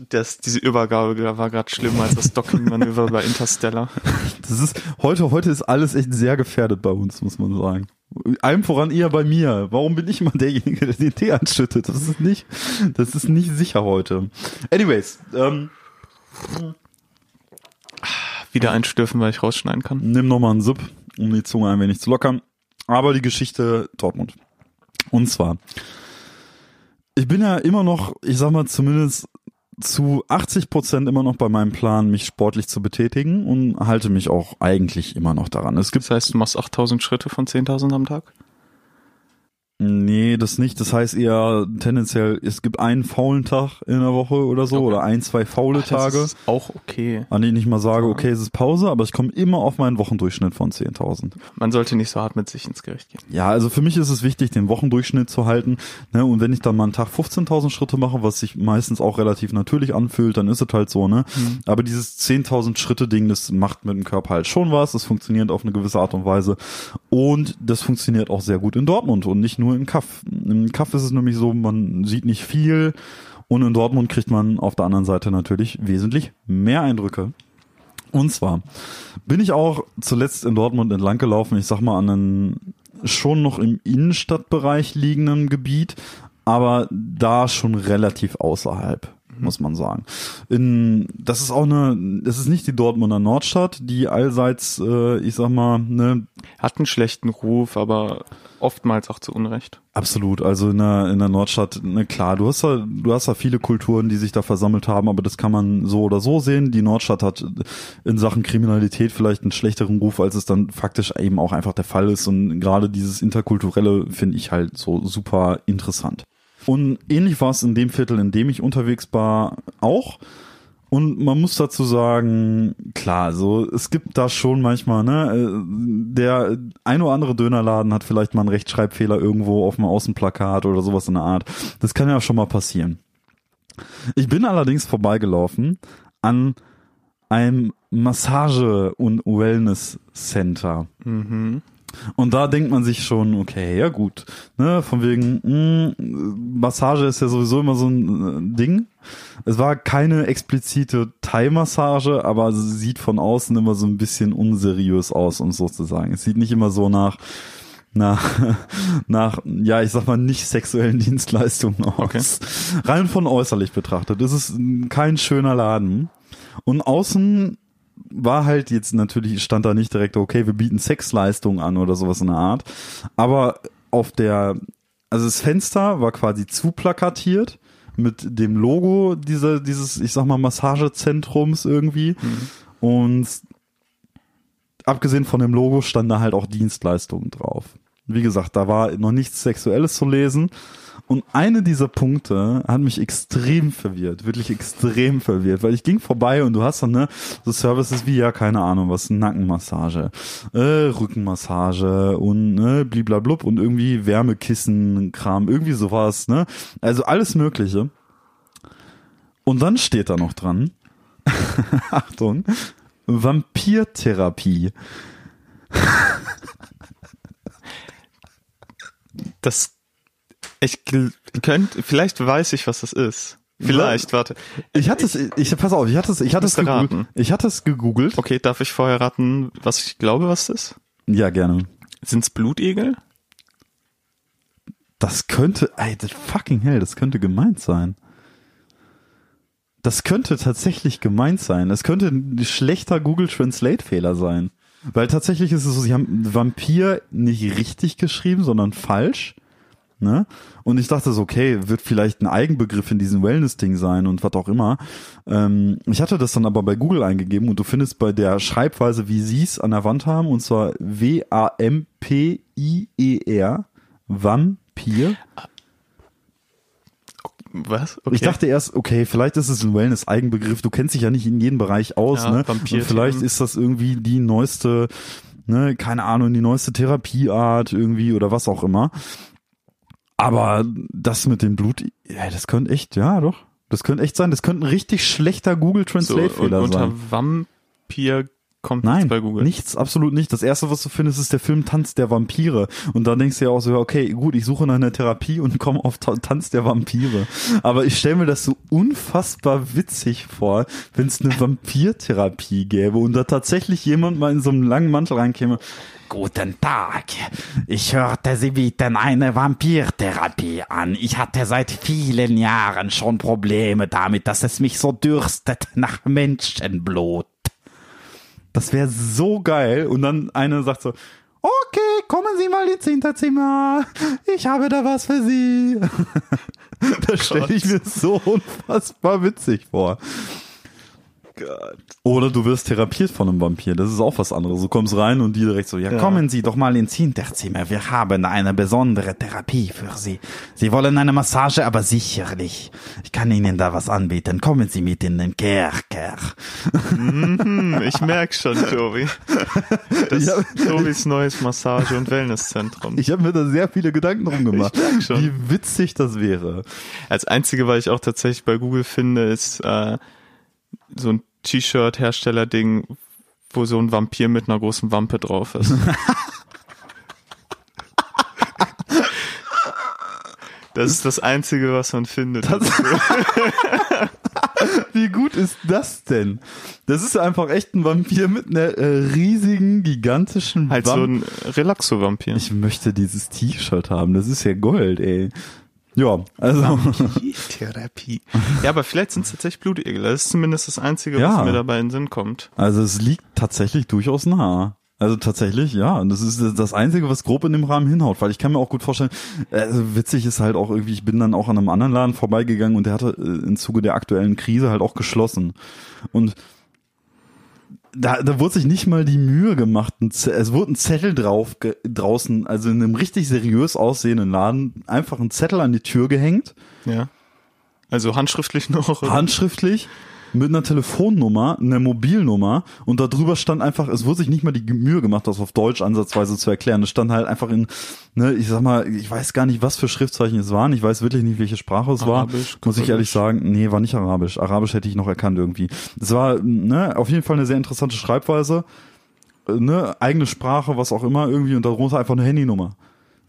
Das, diese Übergabe war gerade schlimmer als das Docking-Manöver bei Interstellar. [laughs] Das ist, heute, heute ist alles echt sehr gefährdet bei uns, muss man sagen. Allem voran eher bei mir. Warum bin ich immer derjenige, der den Tee anschüttet? Das ist nicht, das ist nicht sicher heute. Anyways, ähm, Wieder einstürfen, weil ich rausschneiden kann. nimm nochmal einen Sip, um die Zunge ein wenig zu lockern. Aber die Geschichte Dortmund. Und zwar, ich bin ja immer noch, ich sag mal zumindest zu 80 Prozent immer noch bei meinem Plan, mich sportlich zu betätigen und halte mich auch eigentlich immer noch daran. Es gibt Das heißt, du machst 8000 Schritte von 10.000 am Tag? Nee, das nicht. Das heißt eher tendenziell, es gibt einen faulen Tag in der Woche oder so Okay. oder ein, zwei faule Ach, Tage, Das ist auch okay. an denen ich mal sage, okay, es ist Pause, aber ich komme immer auf meinen Wochendurchschnitt von 10.000. Man sollte nicht so hart mit sich ins Gericht gehen. Ja, also für mich ist es wichtig, den Wochendurchschnitt zu halten. Ne? Und wenn ich dann mal einen Tag 15.000 Schritte mache, was sich meistens auch relativ natürlich anfühlt, dann ist es halt so, ne? Aber dieses 10.000 Schritte Ding, das macht mit dem Körper halt schon was. Das funktioniert auf eine gewisse Art und Weise. Und das funktioniert auch sehr gut in Dortmund und nicht nur in Kaff. Im Kaff ist es nämlich so, man sieht nicht viel. Und in Dortmund kriegt man auf der anderen Seite natürlich wesentlich mehr Eindrücke. Und zwar bin ich auch zuletzt in Dortmund entlang gelaufen, ich sag mal an einem schon noch im Innenstadtbereich liegenden Gebiet, aber da schon relativ außerhalb, muss man sagen. In, das ist auch eine, das ist nicht die Dortmunder Nordstadt, die allseits, äh, ich sag mal, ne, Hat einen schlechten Ruf, aber oftmals auch zu Unrecht. Absolut, also in der, in der Nordstadt, ne, klar, du hast da, du hast da viele Kulturen, die sich da versammelt haben, aber das kann man so oder so sehen. Die Nordstadt hat in Sachen Kriminalität vielleicht einen schlechteren Ruf, als es dann faktisch eben auch einfach der Fall ist. Und gerade dieses Interkulturelle finde ich halt so super interessant. Und ähnlich war es in dem Viertel, in dem ich unterwegs war, auch. Und man muss dazu sagen, klar, so es gibt da schon manchmal, ne, äh, der ein oder andere Dönerladen hat vielleicht mal einen Rechtschreibfehler irgendwo auf dem Außenplakat oder sowas in der Art. Das kann ja schon mal passieren. Ich bin allerdings vorbeigelaufen an einem Massage- und Wellness-Center. Und da denkt man sich schon, okay, ja gut, ne, von wegen, mh, Massage ist ja sowieso immer so ein äh, Ding. Es war keine explizite Thai-Massage, aber sie sieht von außen immer so ein bisschen unseriös aus, um so zu sagen. Es sieht nicht immer so nach, nach, [laughs] nach, ja, ich sag mal, nicht sexuellen Dienstleistungen aus. Okay. Rein von äußerlich betrachtet. Es ist kein schöner Laden. Und außen war halt jetzt natürlich, stand da nicht direkt, okay, wir bieten Sexleistungen an oder sowas in der Art. Aber auf der, also das Fenster war quasi zu plakatiert mit dem Logo dieser, dieses, ich sag mal, Massagezentrums irgendwie. Und abgesehen von dem Logo stand da halt auch Dienstleistungen drauf. Wie gesagt, da war noch nichts Sexuelles zu lesen. Und eine dieser Punkte hat mich extrem verwirrt, wirklich extrem verwirrt, weil ich ging vorbei und du hast dann ne so Services wie ja keine Ahnung was Nackenmassage, äh, Rückenmassage und ne bliblablub und irgendwie Wärmekissen Kram irgendwie sowas ne also alles Mögliche. Und dann steht da noch dran, [laughs] Achtung, Vampirtherapie. Das Ich könnte, vielleicht weiß ich, was das ist. Vielleicht, warte. Ich hatte es, ich pass auf, ich hatte es, ich hatte es gegoogelt. raten. Ich hatte es gegoogelt. Okay, darf ich vorher raten, was ich glaube, was das ist? Ja, gerne. Sind's Blutegel? Das könnte, ey, fucking hell, das könnte gemeint sein. Das könnte tatsächlich gemeint sein. Es könnte ein schlechter Google Translate Fehler sein. Weil tatsächlich ist es so, sie haben Vampir nicht richtig geschrieben, sondern falsch. Ne? Und ich dachte so, okay, wird vielleicht ein Eigenbegriff in diesem Wellness-Ding sein und was auch immer. Ähm, ich hatte das dann aber bei Google eingegeben und du findest bei der Schreibweise, wie sie es an der Wand haben, und zwar W-A-M-P-I-E-R, Vampir. Was? Okay. Ich dachte erst, okay, vielleicht ist es ein Wellness-Eigenbegriff. Du kennst dich ja nicht in jedem Bereich aus, Ja, ne? Vampir- vielleicht ist das irgendwie die neueste, ne, keine Ahnung, die neueste Therapieart irgendwie oder was auch immer. Aber das mit dem Blut, ja, das könnte echt, ja, doch. Das könnte echt sein. Das könnte ein richtig schlechter Google so, Translate-Fehler unter sein. Vampir kommt Nein, nichts bei Google. nichts, absolut nicht. Das erste, was du findest, ist der Film Tanz der Vampire. Und da denkst du ja auch so, okay, gut, ich suche nach einer Therapie und [laughs] komme auf Ta- Tanz der Vampire. Aber ich stelle mir das so unfassbar witzig vor, wenn es eine Vampirtherapie gäbe und da tatsächlich jemand mal in so einem langen Mantel reinkäme. Guten Tag. Ich hörte, Sie bieten eine Vampirtherapie an. Ich hatte seit vielen Jahren schon Probleme damit, dass es mich so dürstet nach Menschenblut. Das wäre so geil. Und dann eine sagt so, okay, kommen Sie mal ins Hinterzimmer. Ich habe da was für Sie. [laughs] das stelle ich mir so unfassbar witzig vor. Oder du wirst therapiert von einem Vampir. Das ist auch was anderes. Du kommst rein und die direkt so, ja, kommen Sie doch mal ins Hinterzimmer. Wir haben eine besondere Therapie für Sie. Sie wollen eine Massage, aber sicherlich. Ich kann Ihnen da was anbieten. Kommen Sie mit in den Kerker. Hm, ich merk schon, Tobi. Das Ja. ist Tobis neues Massage- und Wellnesszentrum. Ich habe mir da sehr viele Gedanken drum gemacht, Ich merk schon. wie witzig das wäre. Als einzige, was ich auch tatsächlich bei Google finde, ist äh, so ein T-Shirt-Hersteller-Ding, wo so ein Vampir mit einer großen Wampe drauf ist. [laughs] Das ist das Einzige, was man findet. [laughs] Wie gut ist das denn? Das ist einfach echt ein Vampir mit einer äh, riesigen, gigantischen halt so Wampe. ein Relaxo-Vampir. Ich möchte dieses T-Shirt haben. Das ist ja Gold, ey. Ja, also Therapie. Ja, aber vielleicht sind es tatsächlich Blutegel. Das ist zumindest das Einzige, Ja. was mir dabei in den Sinn kommt. also es liegt tatsächlich durchaus nah. Also tatsächlich, ja. Und das ist das Einzige, was grob in dem Rahmen hinhaut, weil ich kann mir auch gut vorstellen, also witzig ist halt auch irgendwie, ich bin dann auch an einem anderen Laden vorbeigegangen und der hatte äh, im Zuge der aktuellen Krise halt auch geschlossen. Und da, da wurde sich nicht mal die Mühe gemacht. Es wurde ein Zettel drauf draußen, also in einem richtig seriös aussehenden Laden, einfach ein Zettel an die Tür gehängt, Ja. Also handschriftlich [laughs] noch. oder? handschriftlich mit einer Telefonnummer, einer Mobilnummer und da drüber stand einfach, es wurde sich nicht mal die Mühe gemacht, das auf Deutsch ansatzweise zu erklären. Es stand halt einfach in, ne, ich sag mal, ich weiß gar nicht, was für Schriftzeichen es waren. Ich weiß wirklich nicht, welche Sprache es Arabisch, war. Muss ich ehrlich sagen, nee, war nicht Arabisch. Arabisch hätte ich noch erkannt irgendwie. Es war, ne, auf jeden Fall eine sehr interessante Schreibweise. Äh, Ne, eigene Sprache, was auch immer irgendwie und darunter einfach eine Handynummer.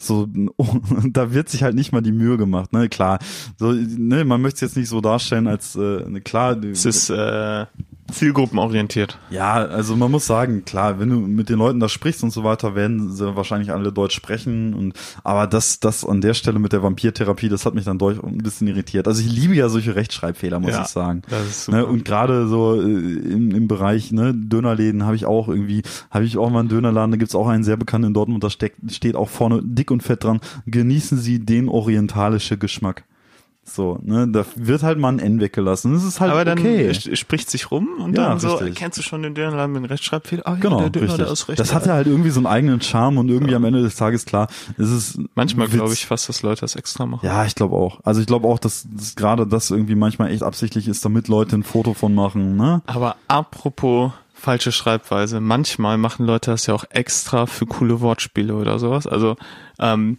So, [laughs] da wird sich halt nicht mal die Mühe gemacht, ne, klar. So, ne, man möchte es jetzt nicht so darstellen als, äh, ne, klar. Es ist äh, zielgruppenorientiert. Ja, also man muss sagen, klar, wenn du mit den Leuten da sprichst und so weiter, werden sie wahrscheinlich alle Deutsch sprechen und aber das, das an der Stelle mit der Vampirtherapie, das hat mich dann durch ein bisschen irritiert. Also ich liebe ja solche Rechtschreibfehler, muss Ja, ich sagen. das ist super. Ne, und gerade so äh, im, im Bereich ne, Dönerläden habe ich auch irgendwie, habe ich auch mal einen Dönerladen, da gibt's auch einen sehr bekannten in Dortmund, da steckt, steht auch vorne dick und fett dran, genießen Sie den orientalische Geschmack. So, ne, da wird halt mal ein N weggelassen. Das ist halt Aber dann okay. sp- spricht sich rum und Ja, dann so, richtig. kennst du schon den Dönerladen mit dem Rechtschreibfehler? Ah, ja, Genau, der Döner, der ist recht. das hatte halt irgendwie so einen eigenen Charme und irgendwie am Ende des Tages klar, es ist Manchmal Witz. glaube ich fast, dass Leute das extra machen. Ja, ich glaube auch. Also ich glaube auch, dass, dass gerade das irgendwie manchmal echt absichtlich ist, damit Leute ein Foto von machen, ne? Aber apropos falsche Schreibweise, manchmal machen Leute das ja auch extra für coole Wortspiele oder sowas. Also ähm,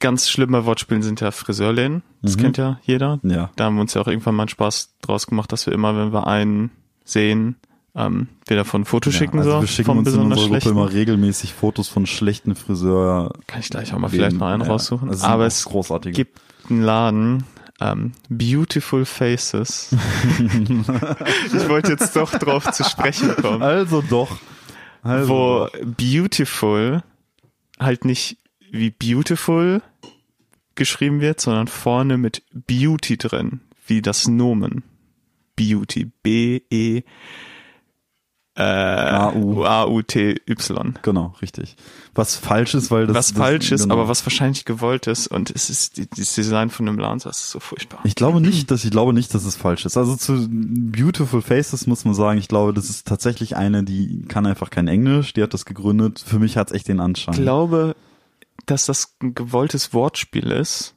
ganz schlimm bei Wortspielen sind ja Friseurläden. Das kennt ja jeder. Ja. Da haben wir uns ja auch irgendwann mal einen Spaß draus gemacht, dass wir immer, wenn wir einen sehen, ähm, wir davon ein Foto schicken also so wir schicken uns in unserer Gruppe immer regelmäßig Fotos von schlechten Friseur. Kann ich gleich auch mal vielleicht noch einen Ja, raussuchen. sind Aber es großartige. gibt einen Laden, ähm, Beautiful Faces. [laughs] ich wollte jetzt doch drauf zu sprechen kommen. Also doch. Also wo. Beautiful halt nicht wie Beautiful geschrieben wird, sondern vorne mit Beauty drin, wie das Nomen. Beauty. B-E äh. A-U-T-Y. Genau, richtig. Was falsch ist, weil das. Was das, falsch ist, genau. aber was wahrscheinlich gewollt ist und es ist das Design von dem das ist so furchtbar. Ich glaube nicht, dass ich glaube nicht, dass es falsch ist. Also zu Beautiful Faces muss man sagen, ich glaube, das ist tatsächlich eine, die kann einfach kein Englisch, die hat das gegründet. Für mich hat es echt den Anschein. Ich glaube, dass das ein gewolltes Wortspiel ist,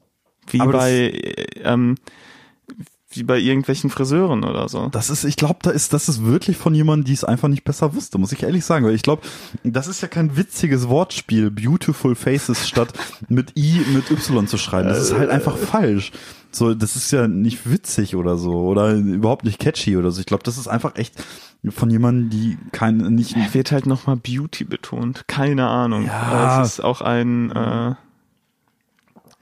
wie Aber bei äh, ähm, wie bei irgendwelchen Friseuren oder so. Das ist, ich glaube, da ist, das ist wirklich von jemandem, die es einfach nicht besser wusste, muss ich ehrlich sagen. Weil ich glaube, das ist ja kein witziges Wortspiel, Beautiful Faces statt [laughs] mit I mit Y zu schreiben. Das ist halt einfach falsch. So, das ist ja nicht witzig oder so oder überhaupt nicht catchy oder so. Ich glaube, das ist einfach echt von jemandem, die kein nicht Er wird halt nochmal Beauty betont. Keine Ahnung. Ja. Es ist auch ein, äh,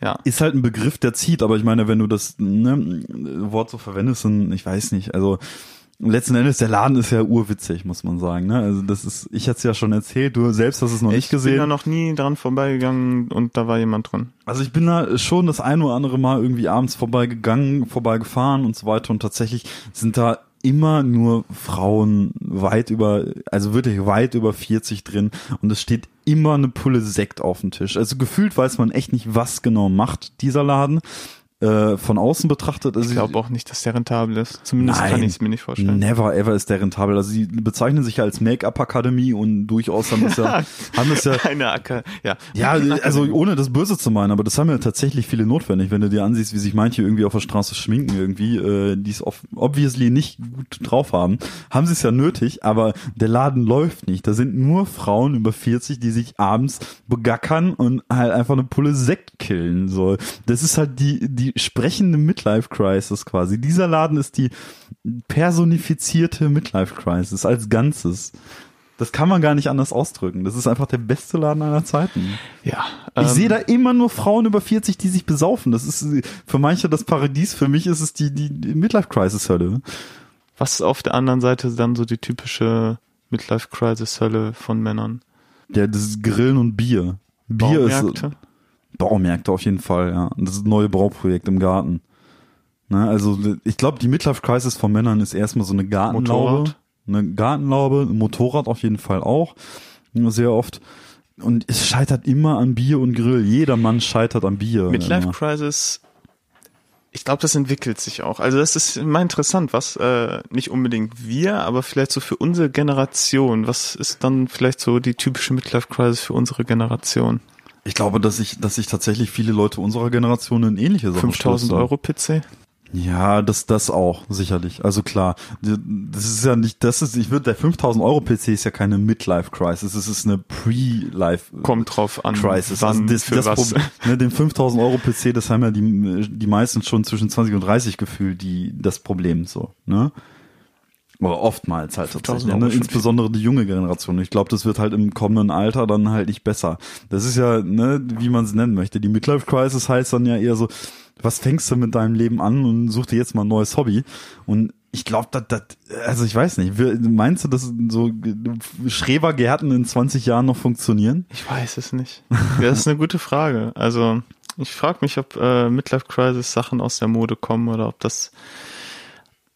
ja. ist halt ein Begriff, der zieht, aber ich meine, wenn du das ne, Wort so verwendest, dann, ich weiß nicht, also letzten Endes, der Laden ist ja urwitzig, muss man sagen, ne? Also das ist, ich hatte es ja schon erzählt, du selbst hast es noch Ich nicht bin da gesehen. noch nie dran vorbeigegangen und da war jemand drin. Also ich bin da schon das ein oder andere Mal irgendwie abends vorbeigegangen, vorbeigefahren und so weiter und tatsächlich sind da immer nur Frauen weit über, also wirklich weit über 40 drin und es steht immer eine Pulle Sekt auf dem Tisch. Also gefühlt weiß man echt nicht, was genau macht dieser Laden. Äh, von außen betrachtet, also Ich glaube auch nicht, dass der rentabel ist. Zumindest Nein. kann ich es mir nicht vorstellen. Never ever ist der rentabel. Also sie bezeichnen sich ja als Make-up-Akademie und durchaus haben das ja, [laughs] haben das ja, Eine Acker, ja. ja, also ohne das Böse zu meinen, aber das haben ja tatsächlich viele notwendig, wenn du dir ansiehst, wie sich manche irgendwie auf der Straße schminken irgendwie, äh, die es obviously nicht gut drauf haben, haben sie es ja nötig, aber der Laden läuft nicht. Da sind nur Frauen über 40, die sich abends begackern und halt einfach eine Pulle Sekt killen. So, das ist halt die die sprechende Midlife Crisis quasi. Dieser Laden ist die personifizierte Midlife Crisis als Ganzes. Das kann man gar nicht anders ausdrücken. Das ist einfach der beste Laden aller Zeiten. Ja. Ich ähm, sehe da immer nur Frauen über 40, die sich besaufen. Das ist für manche das Paradies, für mich ist es die, die, die Midlife-Crisis-Hölle. Was ist auf der anderen Seite dann so die typische Midlife-Crisis-Hölle von Männern? Ja, das ist Grillen und Bier. Bier ist Baumärkte? Auf jeden Fall, ja. Und das neues Brauprojekt im Garten. Ne, also ich glaube, die Midlife-Crisis von Männern ist erstmal so eine Gartenlaube. Motorrad? Eine Gartenlaube, ein Motorrad auf jeden Fall auch. Sehr oft. Und es scheitert immer an Bier und Grill. Jeder Mann scheitert an Bier. Midlife. Crisis, ich glaube, das entwickelt sich auch. Also das ist immer interessant, was äh, nicht unbedingt wir, aber vielleicht so für unsere Generation, was ist dann vielleicht so die typische Midlife Crisis für unsere Generation? Ich glaube, dass ich, dass ich tatsächlich viele Leute unserer Generation in ähnliche Sachen 5000 stürzen. Euro PC? Ja, das, das auch, sicherlich. Also klar, das ist ja nicht, das ist, ich würde, der 5000 Euro PC ist ja keine Midlife Crisis, es ist eine Pre-Life Kommt drauf an, Crisis. wann, also das, für das was. Problem, ne, den 5000 Euro PC, das haben ja die, die meisten schon zwischen 20 und 30 gefühlt, die, das Problem, so, ne? Oder oftmals halt 5000 tatsächlich, ne? insbesondere die junge Generation. Ich glaube, das wird halt im kommenden Alter dann halt nicht besser. Das ist ja, ne, wie man es nennen möchte. Die Midlife Crisis heißt dann ja eher so, was fängst du mit deinem Leben an und such dir jetzt mal ein neues Hobby. Und ich glaube, das, das, also ich weiß nicht, meinst du, dass so Schrebergärten in 20 Jahren noch funktionieren? Ich weiß es nicht. Das ist eine gute Frage. Also ich frage mich, ob äh, Midlife Crisis Sachen aus der Mode kommen oder ob das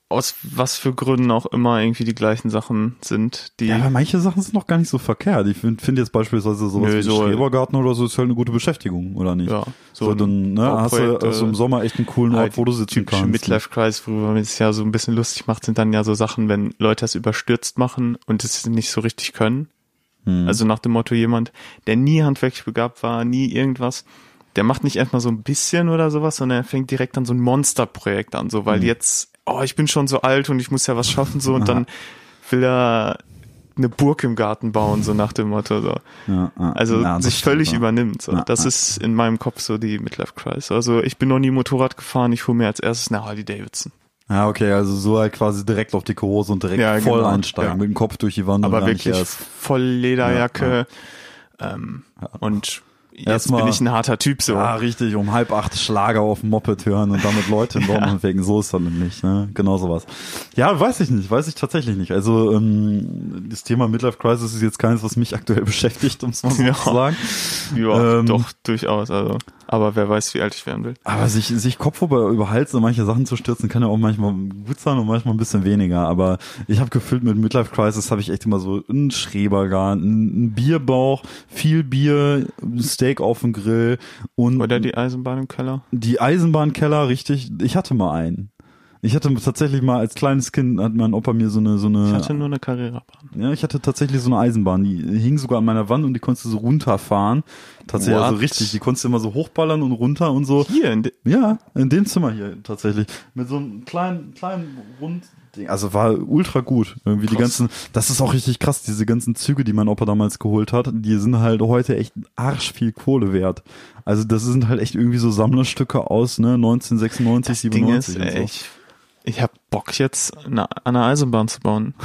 aus was für Gründen auch immer irgendwie die gleichen Sachen sind, die Ja, aber manche Sachen sind noch gar nicht so verkehrt. Ich finde find jetzt beispielsweise sowas Nö, wie so- Schrebergarten oder so ist halt eine gute Beschäftigung, oder nicht? ja, So, dann ne, hast du also im Sommer echt einen coolen Ort, halt wo du sitzen kannst. Midlife Crisis, worüber man sich ja so ein bisschen lustig macht, sind dann ja so Sachen, wenn Leute das überstürzt machen und es nicht so richtig können. Hm. Also nach dem Motto jemand, der nie handwerklich begabt war, nie irgendwas, der macht nicht erstmal so ein bisschen oder sowas, sondern er fängt direkt dann so ein Monsterprojekt an, so Hm. weil jetzt, oh, ich bin schon so alt und ich muss ja was schaffen so und dann will er eine Burg im Garten bauen, so nach dem Motto. So. Ja, ja, Also ja, sich völlig übernimmt. So. Das ist in meinem Kopf so die Midlife Crisis. Also ich bin noch nie Motorrad gefahren, ich hole mir als erstes eine Harley Davidson. Ja, okay, also so halt quasi direkt auf dicke Hose und direkt voll genau, einsteigen, mit dem Kopf durch die Wand. Aber wirklich voll Lederjacke. Ähm, Und jetzt Erstmal- bin ich ein harter Typ so. Ja, richtig, um halb acht Schlager auf dem Moped hören und damit Leute in [laughs] Dortmund wecken, so ist das nämlich, ne? Genau sowas. Ja, weiß ich nicht, weiß ich tatsächlich nicht. Also ähm, das Thema Midlife Crisis ist jetzt keines, was mich aktuell [laughs] beschäftigt, um es mal so Ja. zu sagen. Ja, Ähm, doch, durchaus. Also, aber wer weiß, wie alt ich werden will. Aber sich, sich Kopf über, über Hals in manche Sachen zu stürzen, kann ja auch manchmal gut sein und manchmal ein bisschen weniger. Aber ich habe gefühlt, mit Midlife Crisis habe ich echt immer so einen Schrebergarten, einen Bierbauch, viel Bier, Steak auf dem Grill und Oder die Eisenbahn im Keller. die Eisenbahnkeller, richtig. Ich hatte mal einen. Ich hatte tatsächlich mal als kleines Kind hat mein Opa mir so eine so eine Ich hatte nur eine Carrera-Bahn. ja, ich hatte tatsächlich so eine Eisenbahn, die hing sogar an meiner Wand und die konntest du so runterfahren. Tatsächlich also What? richtig, die konntest du immer so hochballern und runter und so. Hier, in de Ja, in dem Zimmer hier tatsächlich. Mit so einem kleinen, kleinen Rundding. Also war ultra gut. Irgendwie die Krass. ganzen, das ist auch richtig krass, diese ganzen Züge, die mein Opa damals geholt hat, die sind halt heute echt arsch viel Kohle wert. Also das sind halt echt irgendwie so Sammlerstücke aus, ne, 1996, Ding ist, 97 und so. ich, ich hab Bock jetzt eine, eine Eisenbahn zu bauen. [laughs]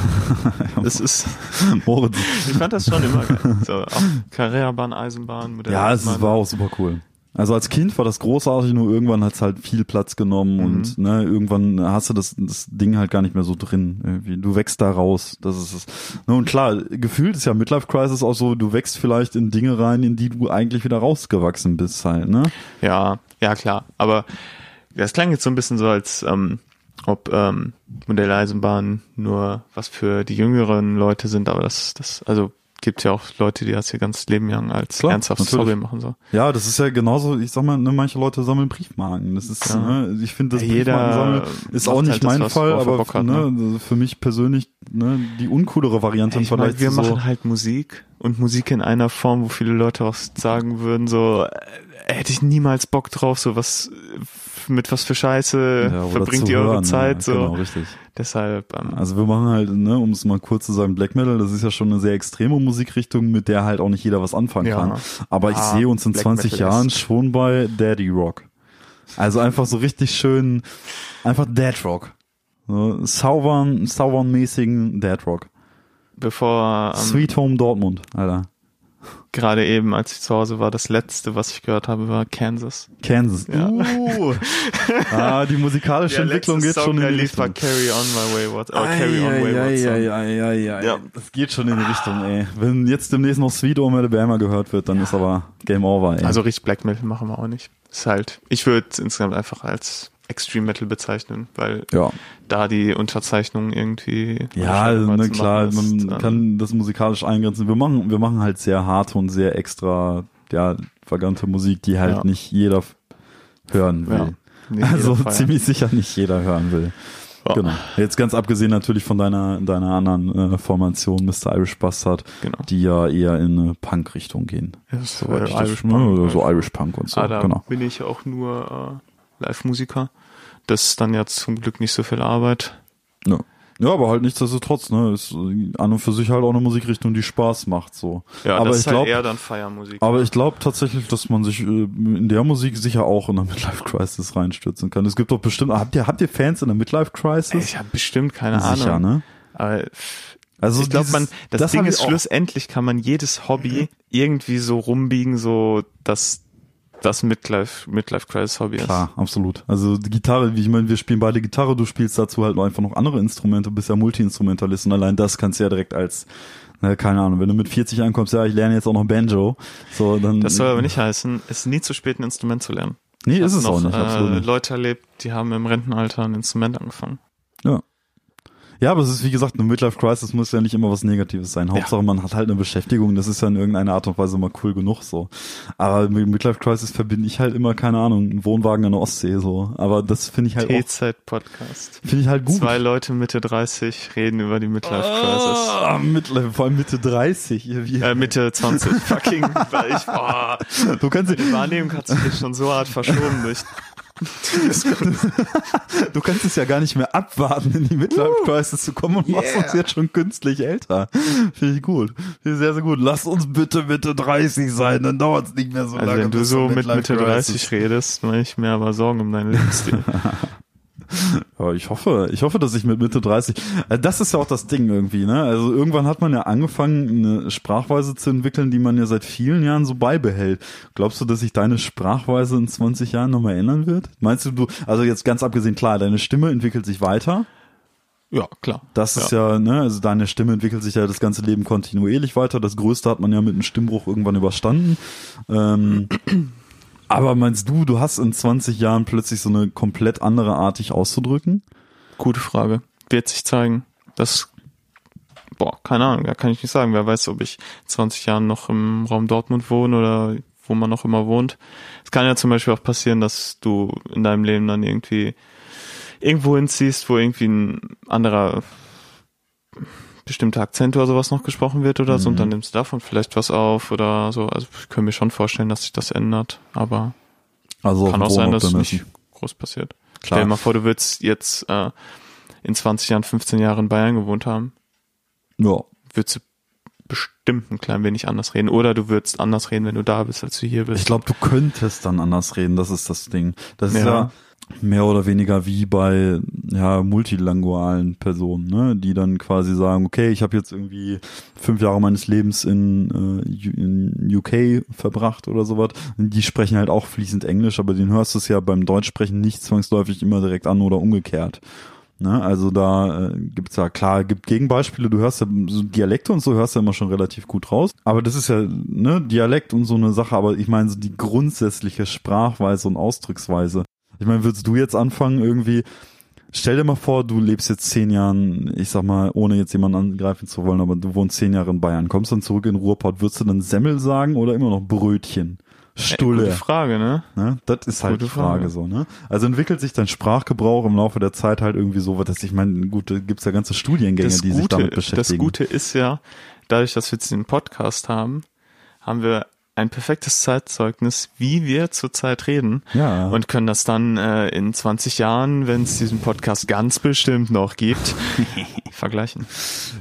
Das ist, [laughs] Moritz. ich fand das schon immer geil. So, auch Carrera-Bahn, Eisenbahn, Modell Ja, es war auch super cool. Also als Kind war das großartig, nur irgendwann hat's halt viel Platz genommen Mhm. und ne, irgendwann hast du das, das Ding halt gar nicht mehr so drin. Irgendwie. Du wächst da raus. Das ist es. Ne, und klar, gefühlt ist ja Midlife Crisis auch so, du wächst vielleicht in Dinge rein, in die du eigentlich wieder rausgewachsen bist halt, ne? Ja, ja klar. Aber das klang jetzt so ein bisschen so, als ähm, ob ähm, Modelleisenbahnen nur was für die jüngeren Leute sind, aber das, das, also gibt ja auch Leute, die das ihr ganzes Leben lang als Klar, ernsthaftes natürlich. Hobby machen. So. Ja, das ist ja genauso, ich sag mal, ne, manche Leute sammeln Briefmarken. Das ist, Ja. ne, ich finde, das Ja, Briefmarkensammeln ist auch nicht halt das, mein was- Fall, er aber hat, ne, für mich persönlich ne, die uncoolere Variante Ich mein, Vergleich wir so, machen halt Musik und Musik in einer Form, wo viele Leute auch sagen würden, so äh, hätte ich niemals Bock drauf, so was mit was für Scheiße ja, verbringt ihr eure hören, Zeit ja, so. Genau, richtig. Deshalb ähm, Also wir machen halt, ne, um es mal kurz zu sagen, Black Metal, das ist ja schon eine sehr extreme Musikrichtung, mit der halt auch nicht jeder was anfangen Ja. kann. Aber ich Ah, sehe uns in Black 20 Metal Jahren ist- schon bei Daddy Rock. Also einfach so richtig schön, einfach Dead Rock. So, Southern, Southern-mäßigen Dead Rock. bevor ähm, Sweet Home Dortmund, Alter. Gerade eben, als ich zu Hause war, das letzte, was ich gehört habe, war Kansas. Kansas. Ja. Uh. [laughs] ah, die musikalische Entwicklung geht schon in die lief war Richtung. Carry On My Wayward. Oh, Carry On Wayward Song. ja. Ja. Das geht schon in die Richtung, ey. Wenn jetzt demnächst noch Sweet Home Alabama gehört wird, dann ist aber Game Over, ey. Also richtig Black Metal machen wir auch nicht. Ist halt, ich würde es insgesamt einfach als Extreme Metal bezeichnen, weil ja. Da die Unterzeichnung irgendwie Ja, immer ne, zu klar, ist, man kann das musikalisch eingrenzen. Wir machen, wir machen halt sehr harte und sehr extra, ja, vagante Musik, die halt Ja. nicht jeder hören will. Ja, nicht [laughs] also ziemlich sicher nicht jeder hören will. Ja. Genau. Jetzt ganz abgesehen natürlich von deiner, deiner anderen äh, Formation, Mr. Irish Bastard, Genau. die ja eher in eine Punk-Richtung gehen. Ja, das das- Irish ne, Punk, oder so ja. Irish Punk und so. ah, da genau. bin ich auch nur äh, Live-Musiker. Das ist dann ja zum Glück nicht so viel Arbeit. Ja. ja, aber halt nichtsdestotrotz, ne, ist an und für sich halt auch eine Musikrichtung, die Spaß macht, so. Ja, aber das ich ist halt glaube, eher dann Feiermusik. Aber ich glaube tatsächlich, dass man sich äh, in der Musik sicher auch in der [laughs] Midlife Crisis reinstürzen kann. Es gibt doch bestimmt, habt ihr, habt ihr Fans in der Midlife Crisis? ich habe bestimmt keine sicher, Ahnung. ne? Aber Also ich glaube, man, das, das Ding ich ist, schlussendlich kann man jedes Hobby irgendwie so rumbiegen, so dass das Midlife, Midlife Crisis Hobby ist. Klar, absolut. Also die Gitarre, wie ich meine, wir spielen beide Gitarre, du spielst dazu halt einfach noch andere Instrumente, bist ja Multi-Instrumentalist und allein das kannst du ja direkt als, na, keine Ahnung, wenn du mit 40 ankommst, ja, ich lerne jetzt auch noch Banjo, so dann. Das soll aber nicht heißen, es ist nie zu spät, ein Instrument zu lernen. Nee, Ich ist es noch, auch nicht, absolut äh. Leute erlebt, die haben im Rentenalter ein Instrument angefangen. Ja. Ja, aber es ist wie gesagt, eine Midlife Crisis muss ja nicht immer was Negatives sein. Hauptsache man hat halt eine Beschäftigung, das ist ja in irgendeiner Art und Weise mal cool genug so. Aber mit Midlife Crisis verbinde ich halt immer, keine Ahnung, einen Wohnwagen an der Ostsee so. Aber das finde ich halt auch, T-Zeit-Podcast. finde ich halt gut. Zwei Leute Mitte 30 reden über die Midlife Crisis. Ah, Midlife, vor allem Mitte 30. Wie, Äh, Mitte 20. Fucking, weil ich, boah, du kannst, die Wahrnehmung hat sich schon so hart verschoben durch. Du kannst es ja gar nicht mehr abwarten, in die Midlife Crisis zu kommen und machst uns jetzt schon künstlich älter. Finde ich gut. Finde ich sehr, sehr gut. Lass uns bitte Mitte 30 sein, dann dauert es nicht mehr so Also lange. wenn du so mit Mitte Crisis. 30 redest, mache ich mir aber Sorgen um deinen Lebensstil. [laughs] [laughs] Ja, ich hoffe, ich hoffe, dass ich mit Mitte 30, äh, das ist ja auch das Ding irgendwie, ne? Also irgendwann hat man ja angefangen, eine Sprachweise zu entwickeln, die man ja seit vielen Jahren so beibehält. Glaubst du, dass sich deine Sprachweise in 20 Jahren nochmal ändern wird? Meinst du, du, also jetzt ganz abgesehen, klar, deine Stimme entwickelt sich weiter. Ja, klar. Das ist ja, ne, also deine Stimme entwickelt sich ja das ganze Leben kontinuierlich weiter. Das Größte hat man ja mit einem Stimmbruch irgendwann überstanden. Ähm, aber meinst du, du hast in 20 Jahren plötzlich so eine komplett andere Art, dich auszudrücken? Gute Frage. Wird sich zeigen. Das, boah, keine Ahnung, da kann ich nicht sagen. Wer weiß, ob ich 20 Jahren noch im Raum Dortmund wohne oder wo man noch immer wohnt. Es kann ja zum Beispiel auch passieren, dass du in deinem Leben dann irgendwie irgendwo hinziehst, wo irgendwie ein anderer bestimmter Akzent oder sowas noch gesprochen wird oder so und dann nimmst du davon vielleicht was auf oder so. Also ich kann mir schon vorstellen, dass sich das ändert, aber Also kann auch sein, dass es nicht groß passiert. Klar. Stell dir mal vor, du würdest jetzt äh, in 20 Jahren, 15 Jahren in Bayern gewohnt haben, Ja. würdest du bestimmt ein klein wenig anders reden. Oder du würdest anders reden, wenn du da bist, als du hier bist. Ich glaube, du könntest dann anders reden, das ist das Ding. Das ist Ja. Mehr oder weniger wie bei ja multilingualen Personen, ne, die dann quasi sagen, okay, ich habe jetzt irgendwie fünf Jahre meines Lebens in, äh, in UK verbracht oder sowas. Die sprechen halt auch fließend Englisch, aber den hörst du es ja beim Deutschsprechen nicht zwangsläufig immer direkt an oder umgekehrt. Ne, also da äh, gibt's ja klar, gibt Gegenbeispiele, du hörst ja so Dialekte und so hörst du ja immer schon relativ gut raus. Aber das ist ja, ne, Dialekt und so eine Sache, aber ich meine so die grundsätzliche Sprachweise und Ausdrucksweise. Ich meine, würdest du jetzt anfangen irgendwie, stell dir mal vor, du lebst jetzt zehn Jahren, ich sag mal, ohne jetzt jemanden angreifen zu wollen, aber du wohnst zehn Jahre in Bayern, kommst dann zurück in Ruhrpott, würdest du dann Semmel sagen oder immer noch Brötchen? Ey, Stulle. gute Frage, ne? Ne? Das ist halt Gute die Frage, Frage. so, ne? Also entwickelt sich dein Sprachgebrauch im Laufe der Zeit halt irgendwie so, dass ich meine, gut, da gibt's ja ganze Studiengänge, Das die sich Gute, damit das beschäftigen. Gute ist ja, dadurch, dass wir jetzt den Podcast haben, haben wir ein perfektes Zeitzeugnis, wie wir zurzeit reden. Ja. Und können das dann äh, in 20 Jahren, wenn es diesen Podcast ganz bestimmt noch gibt, [laughs] vergleichen.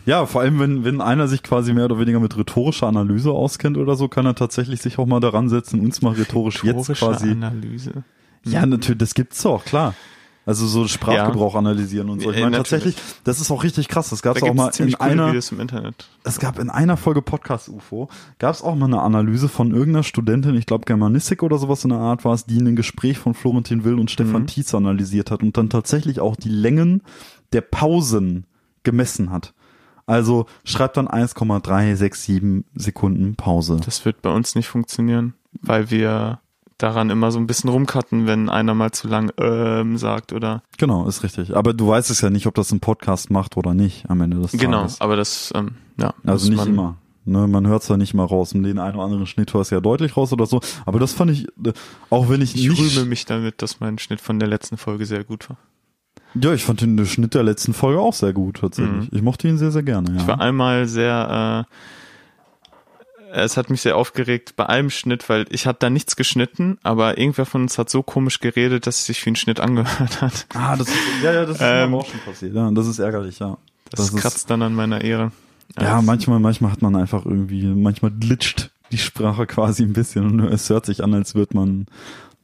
Ja, vor allem, wenn, wenn einer sich quasi mehr oder weniger mit rhetorischer Analyse auskennt oder so, kann er tatsächlich sich auch mal daran setzen, uns mal rhetorisch jetzt Rhetorische quasi. Analyse. Ja, natürlich, das gibt's doch, klar. Also so Sprachgebrauch analysieren und so. Ich Äh, meine tatsächlich, das ist auch richtig krass. Das gab's Da auch mal es in einer. Videos im Internet. Es gab in einer Folge Podcast UFO, gab es auch mal eine Analyse von irgendeiner Studentin, ich glaube Germanistik oder sowas in der Art war es, die ein Gespräch von Florentin Will und Stefan Mhm. Tietz analysiert hat und dann tatsächlich auch die Längen der Pausen gemessen hat. Also schreibt dann 1,367 Sekunden Pause. Das wird bei uns nicht funktionieren, weil wir daran immer so ein bisschen rumcutten, wenn einer mal zu lang ähm sagt oder Genau, ist richtig. Aber du weißt es ja nicht, ob das ein Podcast macht oder nicht am Ende des genau, Tages. aber das ähm, ja Also nicht man- immer. Ne, man hört es ja nicht mal raus. Und den einen oder anderen Schnitt hörst du ja deutlich raus oder so. Aber das fand ich, äh, auch wenn ich, Ich nicht, rühme mich damit, dass mein Schnitt von der letzten Folge sehr gut war. Ja, ich fand den Schnitt der letzten Folge auch sehr gut, tatsächlich. Ich mochte ihn sehr, sehr gerne, Ich war ja. einmal sehr, äh, es hat mich sehr aufgeregt bei einem Schnitt, weil ich habe da nichts geschnitten, aber irgendwer von uns hat so komisch geredet, dass es sich wie ein Schnitt angehört hat. Ah, das ist, ja, ja, das ist Ähm, mir auch schon passiert. Ja, das ist ärgerlich, ja. Das, ist- kratzt dann an meiner Ehre. Ja, Also, manchmal, manchmal hat man einfach irgendwie, manchmal glitscht die Sprache quasi ein bisschen und es hört sich an, als würde man,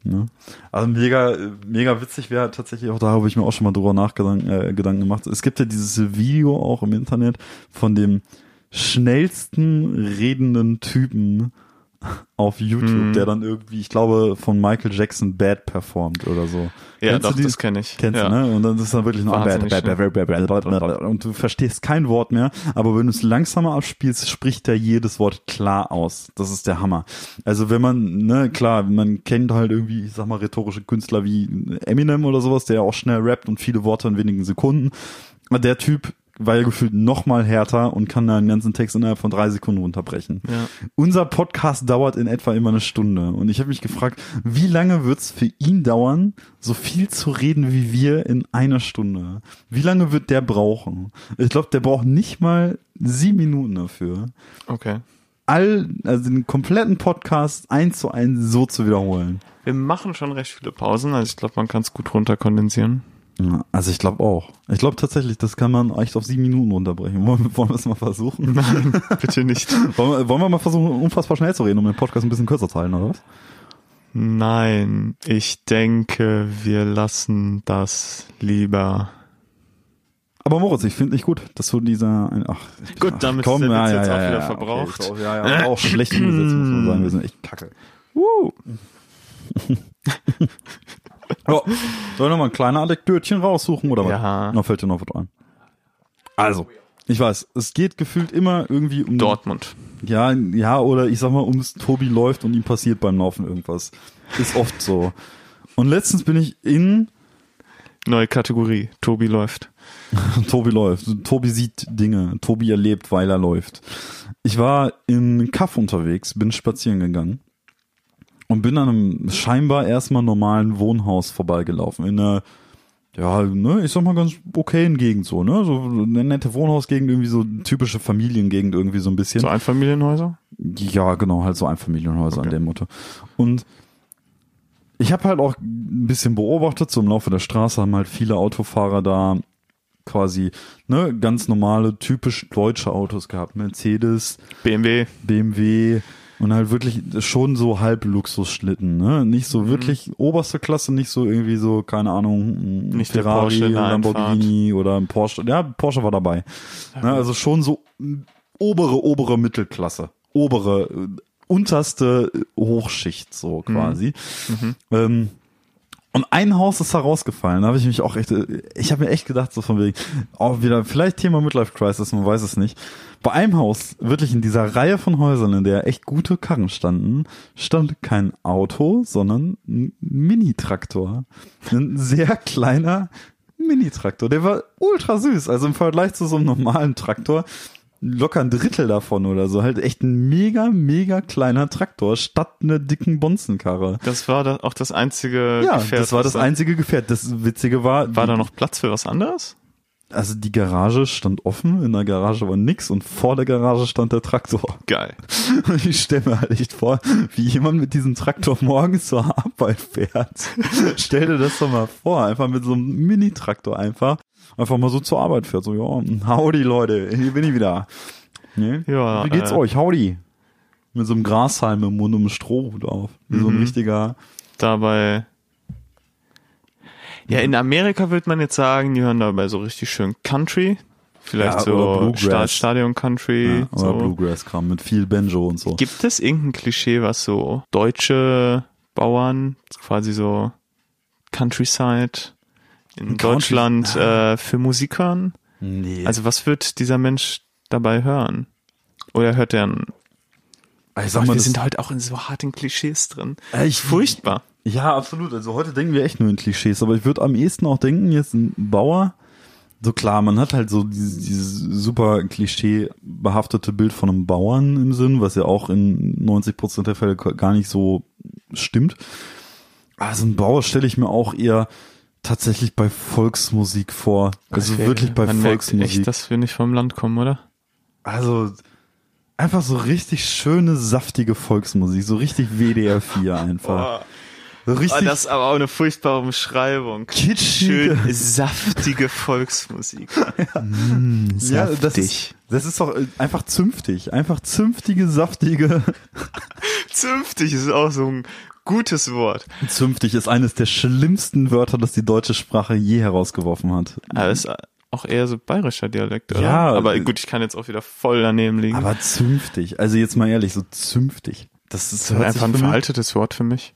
ne? Also mega, mega witzig wäre tatsächlich auch, da habe ich mir auch schon mal drüber nachgedacht, äh, Gedanken gemacht. Es gibt ja dieses Video auch im Internet von dem schnellsten redenden Typen auf YouTube, Mhm. der dann irgendwie, ich glaube, von Michael Jackson Bad performt oder so. ja, Kennst doch, das kenne ich. Kennst ja. du, ne? Und dann ist es dann wirklich noch bad, Wahnsinnig bad, bad, bad, bad, bad, bad, bad, und du verstehst kein Wort mehr, aber wenn du es langsamer abspielst, spricht er jedes Wort klar aus. Das ist der Hammer. Also wenn man, ne, klar, man kennt halt irgendwie, ich sag mal, rhetorische Künstler wie Eminem oder sowas, der auch schnell rappt und viele Worte in wenigen Sekunden. Der Typ war ja gefühlt noch mal härter und kann da einen ganzen Text innerhalb von drei Sekunden runterbrechen. Ja. Unser Podcast dauert in etwa immer eine Stunde. Und ich habe mich gefragt, wie lange wird's für ihn dauern, so viel zu reden wie wir in einer Stunde? Wie lange wird der brauchen? Ich glaube, der braucht nicht mal sieben Minuten dafür. Okay. All, also den kompletten Podcast eins zu eins so zu wiederholen. Wir machen schon recht viele Pausen, also ich glaube, man kann es gut runterkondensieren. Ja, also ich glaube auch. Ich glaube tatsächlich, das kann man echt auf sieben Minuten runterbrechen. [laughs] Wollen, wir- wollen wir es mal versuchen? Bitte nicht. [laughs] wollen, wir, wollen wir mal versuchen, unfassbar schnell zu reden, um den Podcast ein bisschen kürzer zu halten, oder was? Nein, ich denke, wir lassen das lieber. Aber Moritz, ich finde nicht gut, dass du dieser, ach, Gut, ach, damit ist der Witz jetzt auch wieder verbraucht. Okay, auch, ja, ja, auch schlecht umgesetzt, muss man sagen. Wir sind echt kacke. [clears throat] Uh. [laughs] [laughs] Ja, soll ich noch mal ein kleines Anekdötchen raussuchen oder was? Ja. Noch fällt dir noch was ein. Also, ich weiß, es geht gefühlt immer irgendwie um Dortmund. Ja, ja, oder ich sag mal, ums Tobi läuft und ihm passiert beim Laufen irgendwas. Ist oft so. Und letztens bin ich in Neue Kategorie. Tobi läuft. [laughs] Tobi läuft. Tobi sieht Dinge. Tobi erlebt, weil er läuft. Ich war im Kaff unterwegs, bin spazieren gegangen und bin an einem scheinbar erstmal normalen Wohnhaus vorbeigelaufen. In einer, ja, ne, ich sag mal ganz okayen Gegend so, ne? So eine nette Wohnhausgegend, irgendwie so typische Familiengegend irgendwie so ein bisschen. So Einfamilienhäuser? Ja, genau, halt so Einfamilienhäuser an dem Motto. Und ich habe halt auch ein bisschen beobachtet, so im Laufe der Straße haben halt viele Autofahrer da quasi ne ganz normale, typisch deutsche Autos gehabt. Mercedes, BMW. BMW und halt wirklich schon so halb Luxusschlitten, ne? Nicht so wirklich oberste Klasse, nicht so irgendwie so, keine Ahnung, Mhm. Nicht Ferrari, Porsche Lamborghini oder ein Porsche. Ja, Porsche war dabei. Ne? Also schon so obere, obere Mittelklasse. Obere, äh, unterste äh, Hochschicht so quasi. Ähm, und ein Haus ist da rausgefallen. Da habe ich mich auch echt, äh, ich habe mir echt gedacht, so von wegen, auch wieder, vielleicht Thema Midlife Crisis, man weiß es nicht. Bei einem Haus, wirklich in dieser Reihe von Häusern, in der echt gute Karren standen, stand kein Auto, sondern ein Mini-Traktor. Ein sehr kleiner Mini-Traktor. Der war ultra süß. Also im Vergleich zu so einem normalen Traktor locker ein Drittel davon oder so. Halt echt ein mega, mega kleiner Traktor statt einer dicken Bonzenkarre. Das war da auch das einzige Ja, Gefährt. das war das einzige Gefährt. Das Witzige war, War da noch Platz für was anderes? Also die Garage stand offen, in der Garage war nix und vor der Garage stand der Traktor. Geil. [laughs] Und ich stelle mir halt echt vor, wie jemand mit diesem Traktor morgens zur Arbeit fährt. [laughs] Stell dir das doch mal vor, einfach mit so einem Mini-Traktor einfach, einfach mal so zur Arbeit fährt. So, ja, howdy Leute, hier bin ich wieder. Ne? Ja, Wie geht's äh, euch? Howdy. Mit so einem Grashalm im Mund und einem Strohhut auf. Wie so ein Mhm. richtiger, Dabei. Ja, in Amerika würde man jetzt sagen, die hören dabei so richtig schön Country. Vielleicht Ja, so Stadion Country. ja, oder so. Bluegrass-Kram mit viel Banjo und so. Gibt es irgendein Klischee, was so deutsche Bauern, quasi so Countryside in Country- Deutschland äh, für Musik hören? Nee. Also was wird dieser Mensch dabei hören? Oder hört er ein ich sag mal, wir sind halt auch in so harten Klischees drin. Äh, ich- Furchtbar. Ja, absolut. Also heute denken wir echt nur in Klischees, aber ich würde am ehesten auch denken, jetzt ein Bauer, so klar, man hat halt so dieses, dieses super klischeebehaftete Bild von einem Bauern im Sinn, was ja auch in 90 Prozent der Fälle gar nicht so stimmt. Also ein Bauer stelle ich mir auch eher tatsächlich bei Volksmusik vor. Also Okay, wirklich bei man merkt Volksmusik. echt, dass wir nicht vom Land kommen, oder? Also einfach so richtig schöne, saftige Volksmusik, so richtig WDR 4 einfach. So richtig Oh, das ist aber auch eine furchtbare Umschreibung. kitschige. Schön saftige Volksmusik. [laughs] Ja, das ist, Saftig. das ist doch äh, einfach zünftig. Einfach zünftige, saftige. [laughs] Zünftig ist auch so ein gutes Wort. Zünftig ist eines der schlimmsten Wörter, das die deutsche Sprache je herausgeworfen hat. Aber ist auch eher so bayerischer Dialekt, oder? Ja, Aber gut, ich kann jetzt auch wieder voll daneben liegen. Aber zünftig. Also jetzt mal ehrlich, so zünftig. Das ist das ist einfach ein veraltetes Wort für mich.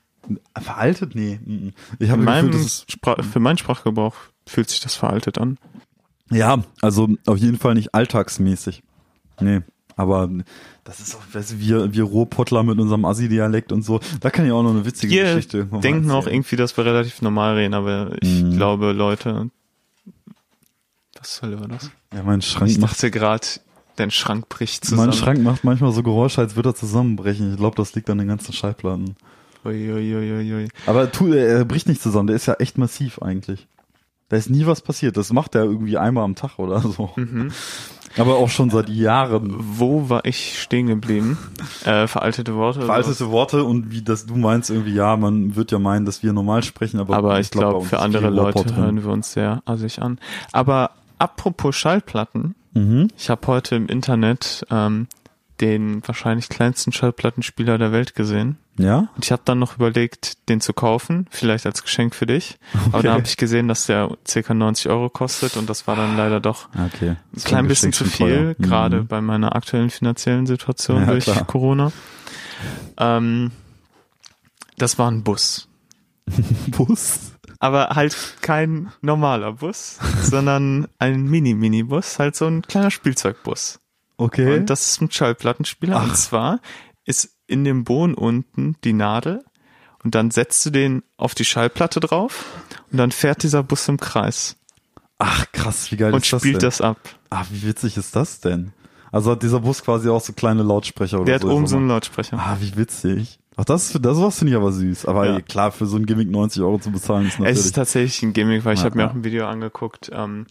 Veraltet? Nee. Ich habe Gefühl, meinem das ist, Spra für meinen Sprachgebrauch fühlt sich das veraltet an. ja, also auf jeden Fall nicht alltagsmäßig. Nee. Aber das ist auch, weißt du, wir, wir Ruhrpottler mit unserem Assi-Dialekt und so. Da kann ich auch noch eine witzige Wir Geschichte mal denken auch irgendwie, dass wir relativ normal reden, aber ich Mhm. glaube, Leute, was soll war das? Ja, mein Schrank Ich macht dachte gerade, dein Schrank bricht zusammen. Mein Schrank macht manchmal so Geräusche, als würde er zusammenbrechen. Ich glaube, das liegt an den ganzen Schallplatten. Uiuiuiui. Aber tu, er bricht nicht zusammen, der ist ja echt massiv eigentlich. Da ist nie was passiert. Das macht er irgendwie einmal am Tag oder so. Mhm. [laughs] Aber auch schon seit Jahren. Wo war ich stehen geblieben? Äh, veraltete Worte. Veraltete Worte und wie das du meinst irgendwie, ja, man wird ja meinen, dass wir normal sprechen, aber? Aber ich glaub, glaube, uns für andere Leute hören wir uns sehr assig an. Aber apropos Schallplatten, Mhm. ich habe heute im Internet ähm, den wahrscheinlich kleinsten Schallplattenspieler der Welt gesehen. Ja? Und ich habe dann noch überlegt, den zu kaufen, vielleicht als Geschenk für dich. Aber Okay. dann habe ich gesehen, dass der ca. 90 Euro kostet und das war dann leider doch Okay. ein klein ein bisschen zu viel, gerade Mhm. bei meiner aktuellen finanziellen Situation Ja, durch klar. Corona. Ähm, das war ein Bus. [laughs] Bus. Aber halt kein normaler Bus, sondern ein Mini-Mini-Bus, halt so ein kleiner Spielzeugbus. Okay. Und das ist ein Schallplattenspieler. Und zwar ist in dem Boden unten die Nadel und dann setzt du den auf die Schallplatte drauf und dann fährt dieser Bus im Kreis Ach, krass, wie geil und ist das spielt denn? das ab. Ah, wie witzig ist das denn? Also hat dieser Bus quasi auch so kleine Lautsprecher oder Der hat so. oben ich so sag einen. Lautsprecher. Ah, wie witzig. Ach, das, das sowas finde ich aber süß. Aber Ja. klar, für so ein Gimmick 90 Euro zu bezahlen ist Es natürlich. ist tatsächlich ein Gimmick, weil ich Ja, habe mir ja. auch ein Video angeguckt. Ähm,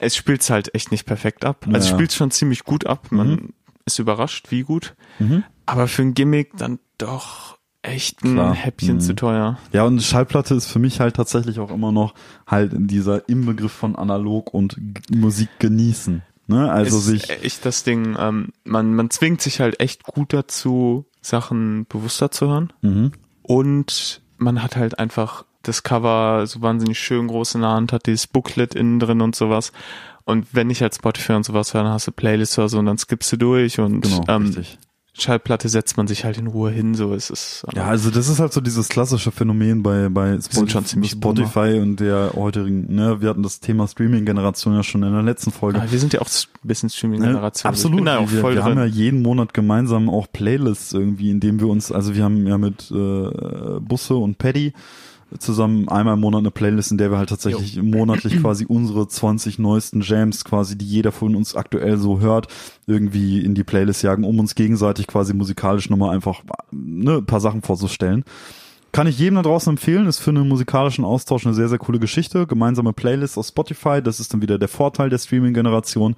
es spielt halt echt nicht perfekt ab. Also es Ja. spielt schon ziemlich gut ab. Man Mhm. ist überrascht, wie gut. Mhm. Aber für ein Gimmick dann doch echt ein Klar. Häppchen Mhm. zu teuer. Ja, und Schallplatte ist für mich halt tatsächlich auch immer noch halt in dieser Inbegriff von analog und G Musik genießen. Ne? Also ist sich, echt das Ding, ähm, man, man zwingt sich halt echt gut dazu, Sachen bewusster zu hören. mhm. Und man hat halt einfach das Cover so wahnsinnig schön groß in der Hand, hat dieses Booklet innen drin und sowas. Und wenn ich halt Spotify und sowas höre, dann hast du Playlists oder so und dann skippst du durch und genau, ähm, richtig. Schallplatte setzt man sich halt in Ruhe hin, so ist es. Ja, also das ist halt so dieses klassische Phänomen bei, bei ziemlich Spotify und der heutigen, ne, wir hatten das Thema Streaming-Generation ja schon in der letzten Folge. Ah, wir sind ja auch ein bisschen Ne? Streaming-Generation. Absolut. Bin da auch wir wir haben ja jeden Monat gemeinsam auch Playlists irgendwie, in dem wir uns, also wir haben ja mit äh, Busse und Paddy zusammen einmal im Monat eine Playlist, in der wir halt tatsächlich monatlich [clears throat] quasi unsere 20 neuesten Jams quasi, die jeder von uns aktuell so hört, irgendwie in die Playlist jagen, um uns gegenseitig quasi musikalisch nochmal einfach ne, ein paar Sachen vorzustellen. Kann ich jedem da draußen empfehlen, ist für einen musikalischen Austausch eine sehr, sehr coole Geschichte. Gemeinsame Playlist auf Spotify, das ist dann wieder der Vorteil der Streaming-Generation.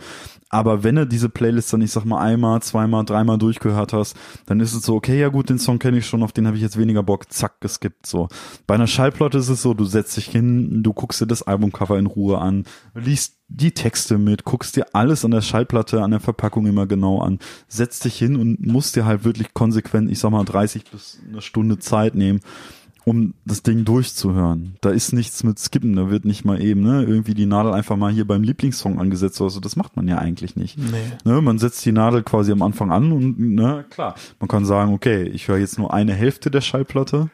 Aber wenn du diese Playlist dann, ich sag mal, einmal, zweimal, dreimal durchgehört hast, dann ist es so, okay, ja gut, den Song kenne ich schon, auf den habe ich jetzt weniger Bock, zack, geskippt. So. Bei einer Schallplatte ist es so, du setzt dich hin, du guckst dir das Albumcover in Ruhe an, liest die Texte mit, guckst dir alles an der Schallplatte, an der Verpackung immer genau an, setzt dich hin und musst dir halt wirklich konsequent, ich sag mal, 30 bis eine Stunde Zeit nehmen, um das Ding durchzuhören. Da ist nichts mit Skippen, da wird nicht mal eben, ne, irgendwie die Nadel einfach mal hier beim Lieblingssong angesetzt oder so. Das macht man ja eigentlich nicht. Nee. Ne, man setzt die Nadel quasi am Anfang an und, ne, klar, man kann sagen, okay, ich höre jetzt nur eine Hälfte der Schallplatte,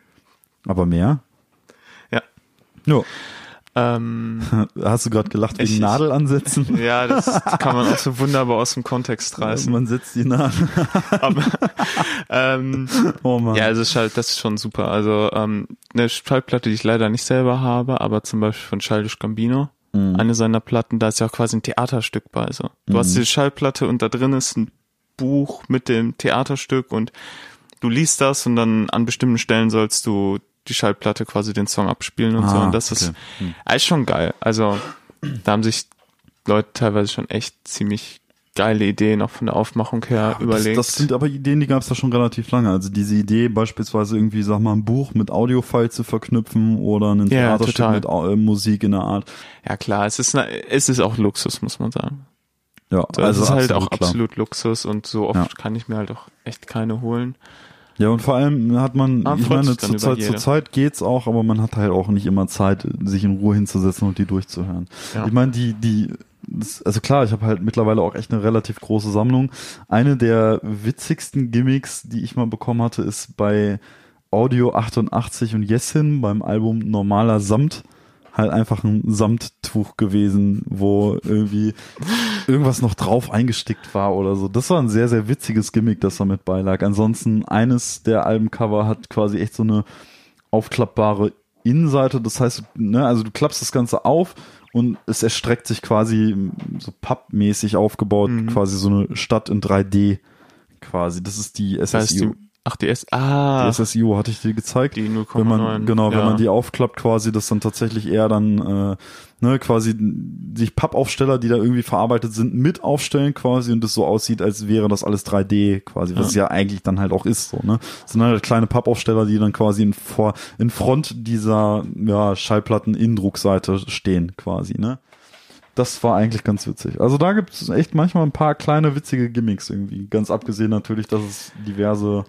aber mehr. Ja. Ja. Ähm, [laughs] Hast du gerade gelacht wegen Ich- Nadel ansetzen? [laughs] ja, das kann man auch so wunderbar aus dem Kontext reißen. Man setzt die Nadel. [laughs] Aber, ähm, Oh Mann. ja, also halt, das ist schon super. Also ähm, eine Schallplatte, die ich leider nicht selber habe, aber zum Beispiel von Childish Gambino, Mhm. eine seiner Platten, da ist ja auch quasi ein Theaterstück bei. So. Du hast diese Schallplatte und da drin ist ein Buch mit dem Theaterstück und du liest das und dann an bestimmten Stellen sollst du die Schallplatte quasi den Song abspielen und so. Ah, Und das ist, okay. Hm. ist schon geil. Also da haben sich Leute teilweise schon echt ziemlich geile Ideen auch von der Aufmachung her überlegt. Das, das sind aber Ideen, die gab es ja schon relativ lange. Also diese Idee, beispielsweise irgendwie, sag mal, ein Buch mit Audiofile zu verknüpfen oder ein Ja, Theaterstück mit äh, Musik in der Art. ja klar, es ist, eine, es ist auch Luxus, muss man sagen. Ja, So, also es ist halt auch klar. absolut Luxus und so oft Ja. kann ich mir halt auch echt keine holen. Ja, und vor allem hat man, Man ich meine, zur Zeit, zur Zeit geht's auch, aber man hat halt auch nicht immer Zeit, sich in Ruhe hinzusetzen und die durchzuhören. Ja. Ich meine, die, die, also klar, ich habe halt mittlerweile auch echt eine relativ große Sammlung. Eine der witzigsten Gimmicks, die ich mal bekommen hatte, ist bei Audio 88 und Yesin beim Album Normaler Samt halt einfach ein Samttuch gewesen, wo irgendwie irgendwas noch drauf eingestickt war oder so. Das war ein sehr, sehr witziges Gimmick, das da mit beilag. Ansonsten, eines der Albencover hat quasi echt so eine aufklappbare Innenseite. Das heißt, ne, also du klappst das Ganze auf und es erstreckt sich quasi so pappmäßig aufgebaut, Mhm. quasi so eine Stadt in 3D quasi. Das ist die die, ach, die S, ah, Die SSU hatte ich dir gezeigt. die 0,9. wenn man genau, wenn ja. man die aufklappt, quasi, das dann tatsächlich eher dann äh, ne, quasi sich Pappaufsteller, die da irgendwie verarbeitet sind, mit aufstellen quasi und das so aussieht, als wäre das alles 3D quasi, was Ja. es ja eigentlich dann halt auch ist so, ne? Das sind halt kleine Pappaufsteller, die dann quasi in vor in Front dieser ja Schallplatten Innendruckseite stehen quasi, ne? Das war eigentlich ganz witzig. Also da gibt es echt manchmal ein paar kleine witzige Gimmicks irgendwie. Ganz abgesehen natürlich, dass es diverse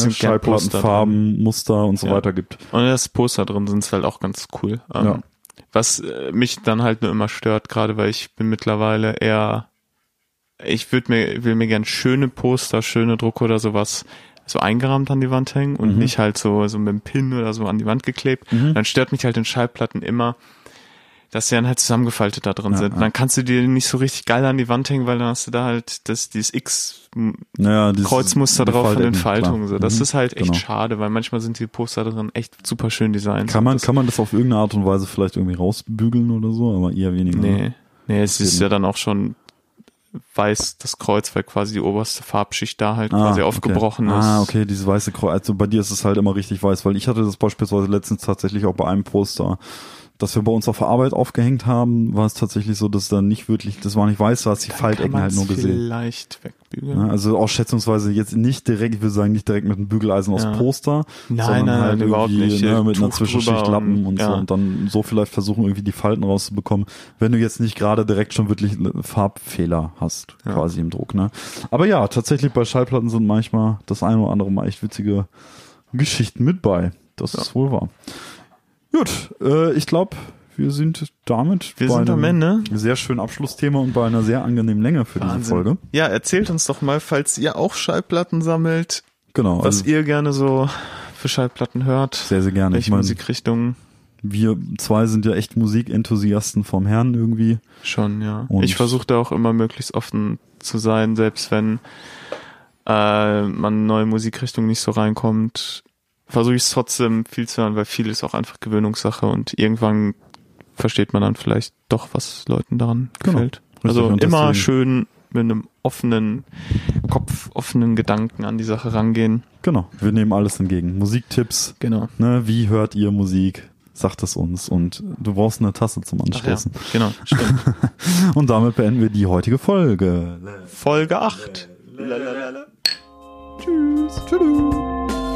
Es ne, Schallplattenfarben, Muster und so Ja. weiter gibt. Und das Poster drin sind halt auch ganz cool. Ähm, Ja. Was äh, mich dann halt nur immer stört, gerade weil ich bin mittlerweile eher, ich würde mir, will mir gern schöne Poster, schöne Drucke oder sowas so eingerahmt an die Wand hängen und Mhm. nicht halt so, so mit dem Pin oder so an die Wand geklebt. Dann stört mich halt in Schallplatten immer, dass sie dann halt zusammengefaltet da drin Ja, sind. ja. Dann kannst du die nicht so richtig geil an die Wand hängen, weil dann hast du da halt das, dieses X Naja, drauf von den Faltungen. klar. So. Das Mhm, ist halt echt genau. schade, weil manchmal sind die Poster drin echt super schön designt. Kann man, das, kann man das auf irgendeine Art und Weise vielleicht irgendwie rausbügeln oder so, aber eher weniger. Nee, nee, es ist ja dann auch schon weiß das Kreuz, weil quasi die oberste Farbschicht da halt Ah, quasi okay. aufgebrochen ist. Ah, okay, dieses weiße Kreuz. Also bei dir ist es halt immer richtig weiß, weil ich hatte das beispielsweise letztens tatsächlich auch bei einem Poster, das wir bei uns auf der Arbeit aufgehängt haben, war es tatsächlich so, dass da nicht wirklich, das war nicht weiß, du hast die Dann Faltecken halt nur gesehen. Vielleicht wegbügeln. Ja, also auch schätzungsweise jetzt nicht direkt, ich würde sagen, nicht direkt mit einem Bügeleisen aus Ja. Poster, Nein, sondern nein, halt nein, überhaupt irgendwie, nicht. Ne, mit einer Tuch Zwischenschicht drüber Lappen und- und, so ja. und dann so vielleicht versuchen, irgendwie die Falten rauszubekommen, wenn du jetzt nicht gerade direkt schon wirklich Farbfehler hast, quasi im Druck. Ne? Aber ja, tatsächlich bei Schallplatten sind manchmal das eine oder andere mal echt witzige Geschichten mit bei. Das ist wohl wahr. Gut, äh, ich glaube, wir sind damit Wir bei sind am einem Ende. sehr schönen Abschlussthema und bei einer sehr angenehmen Länge für diese Wahnsinn. Folge. Ja, erzählt uns doch mal, falls ihr auch Schallplatten sammelt, Genau, was also ihr gerne so für Schallplatten hört. sehr, sehr gerne. welche ich meine, Musikrichtungen wir zwei sind ja echt Musikenthusiasten vom Herrn irgendwie. schon, ja. Und- ich versuche da auch immer möglichst offen zu sein, selbst wenn äh, man neue Musikrichtungen nicht so reinkommt, versuche ich es trotzdem viel zu hören, weil viel ist auch einfach Gewöhnungssache und irgendwann versteht man dann vielleicht doch, was Leuten daran Genau. gefällt. Richtig, Also immer schön mit einem offenen Kopf, offenen Gedanken an die Sache rangehen. Genau, wir nehmen alles entgegen. Musiktipps, Genau. ne, wie hört ihr Musik? Sagt es uns und du brauchst eine Tasse zum Ach ja, Anstoßen. genau, stimmt. [laughs] Und damit beenden wir die heutige Folge. Folge 8. Tschüss. Tschüss.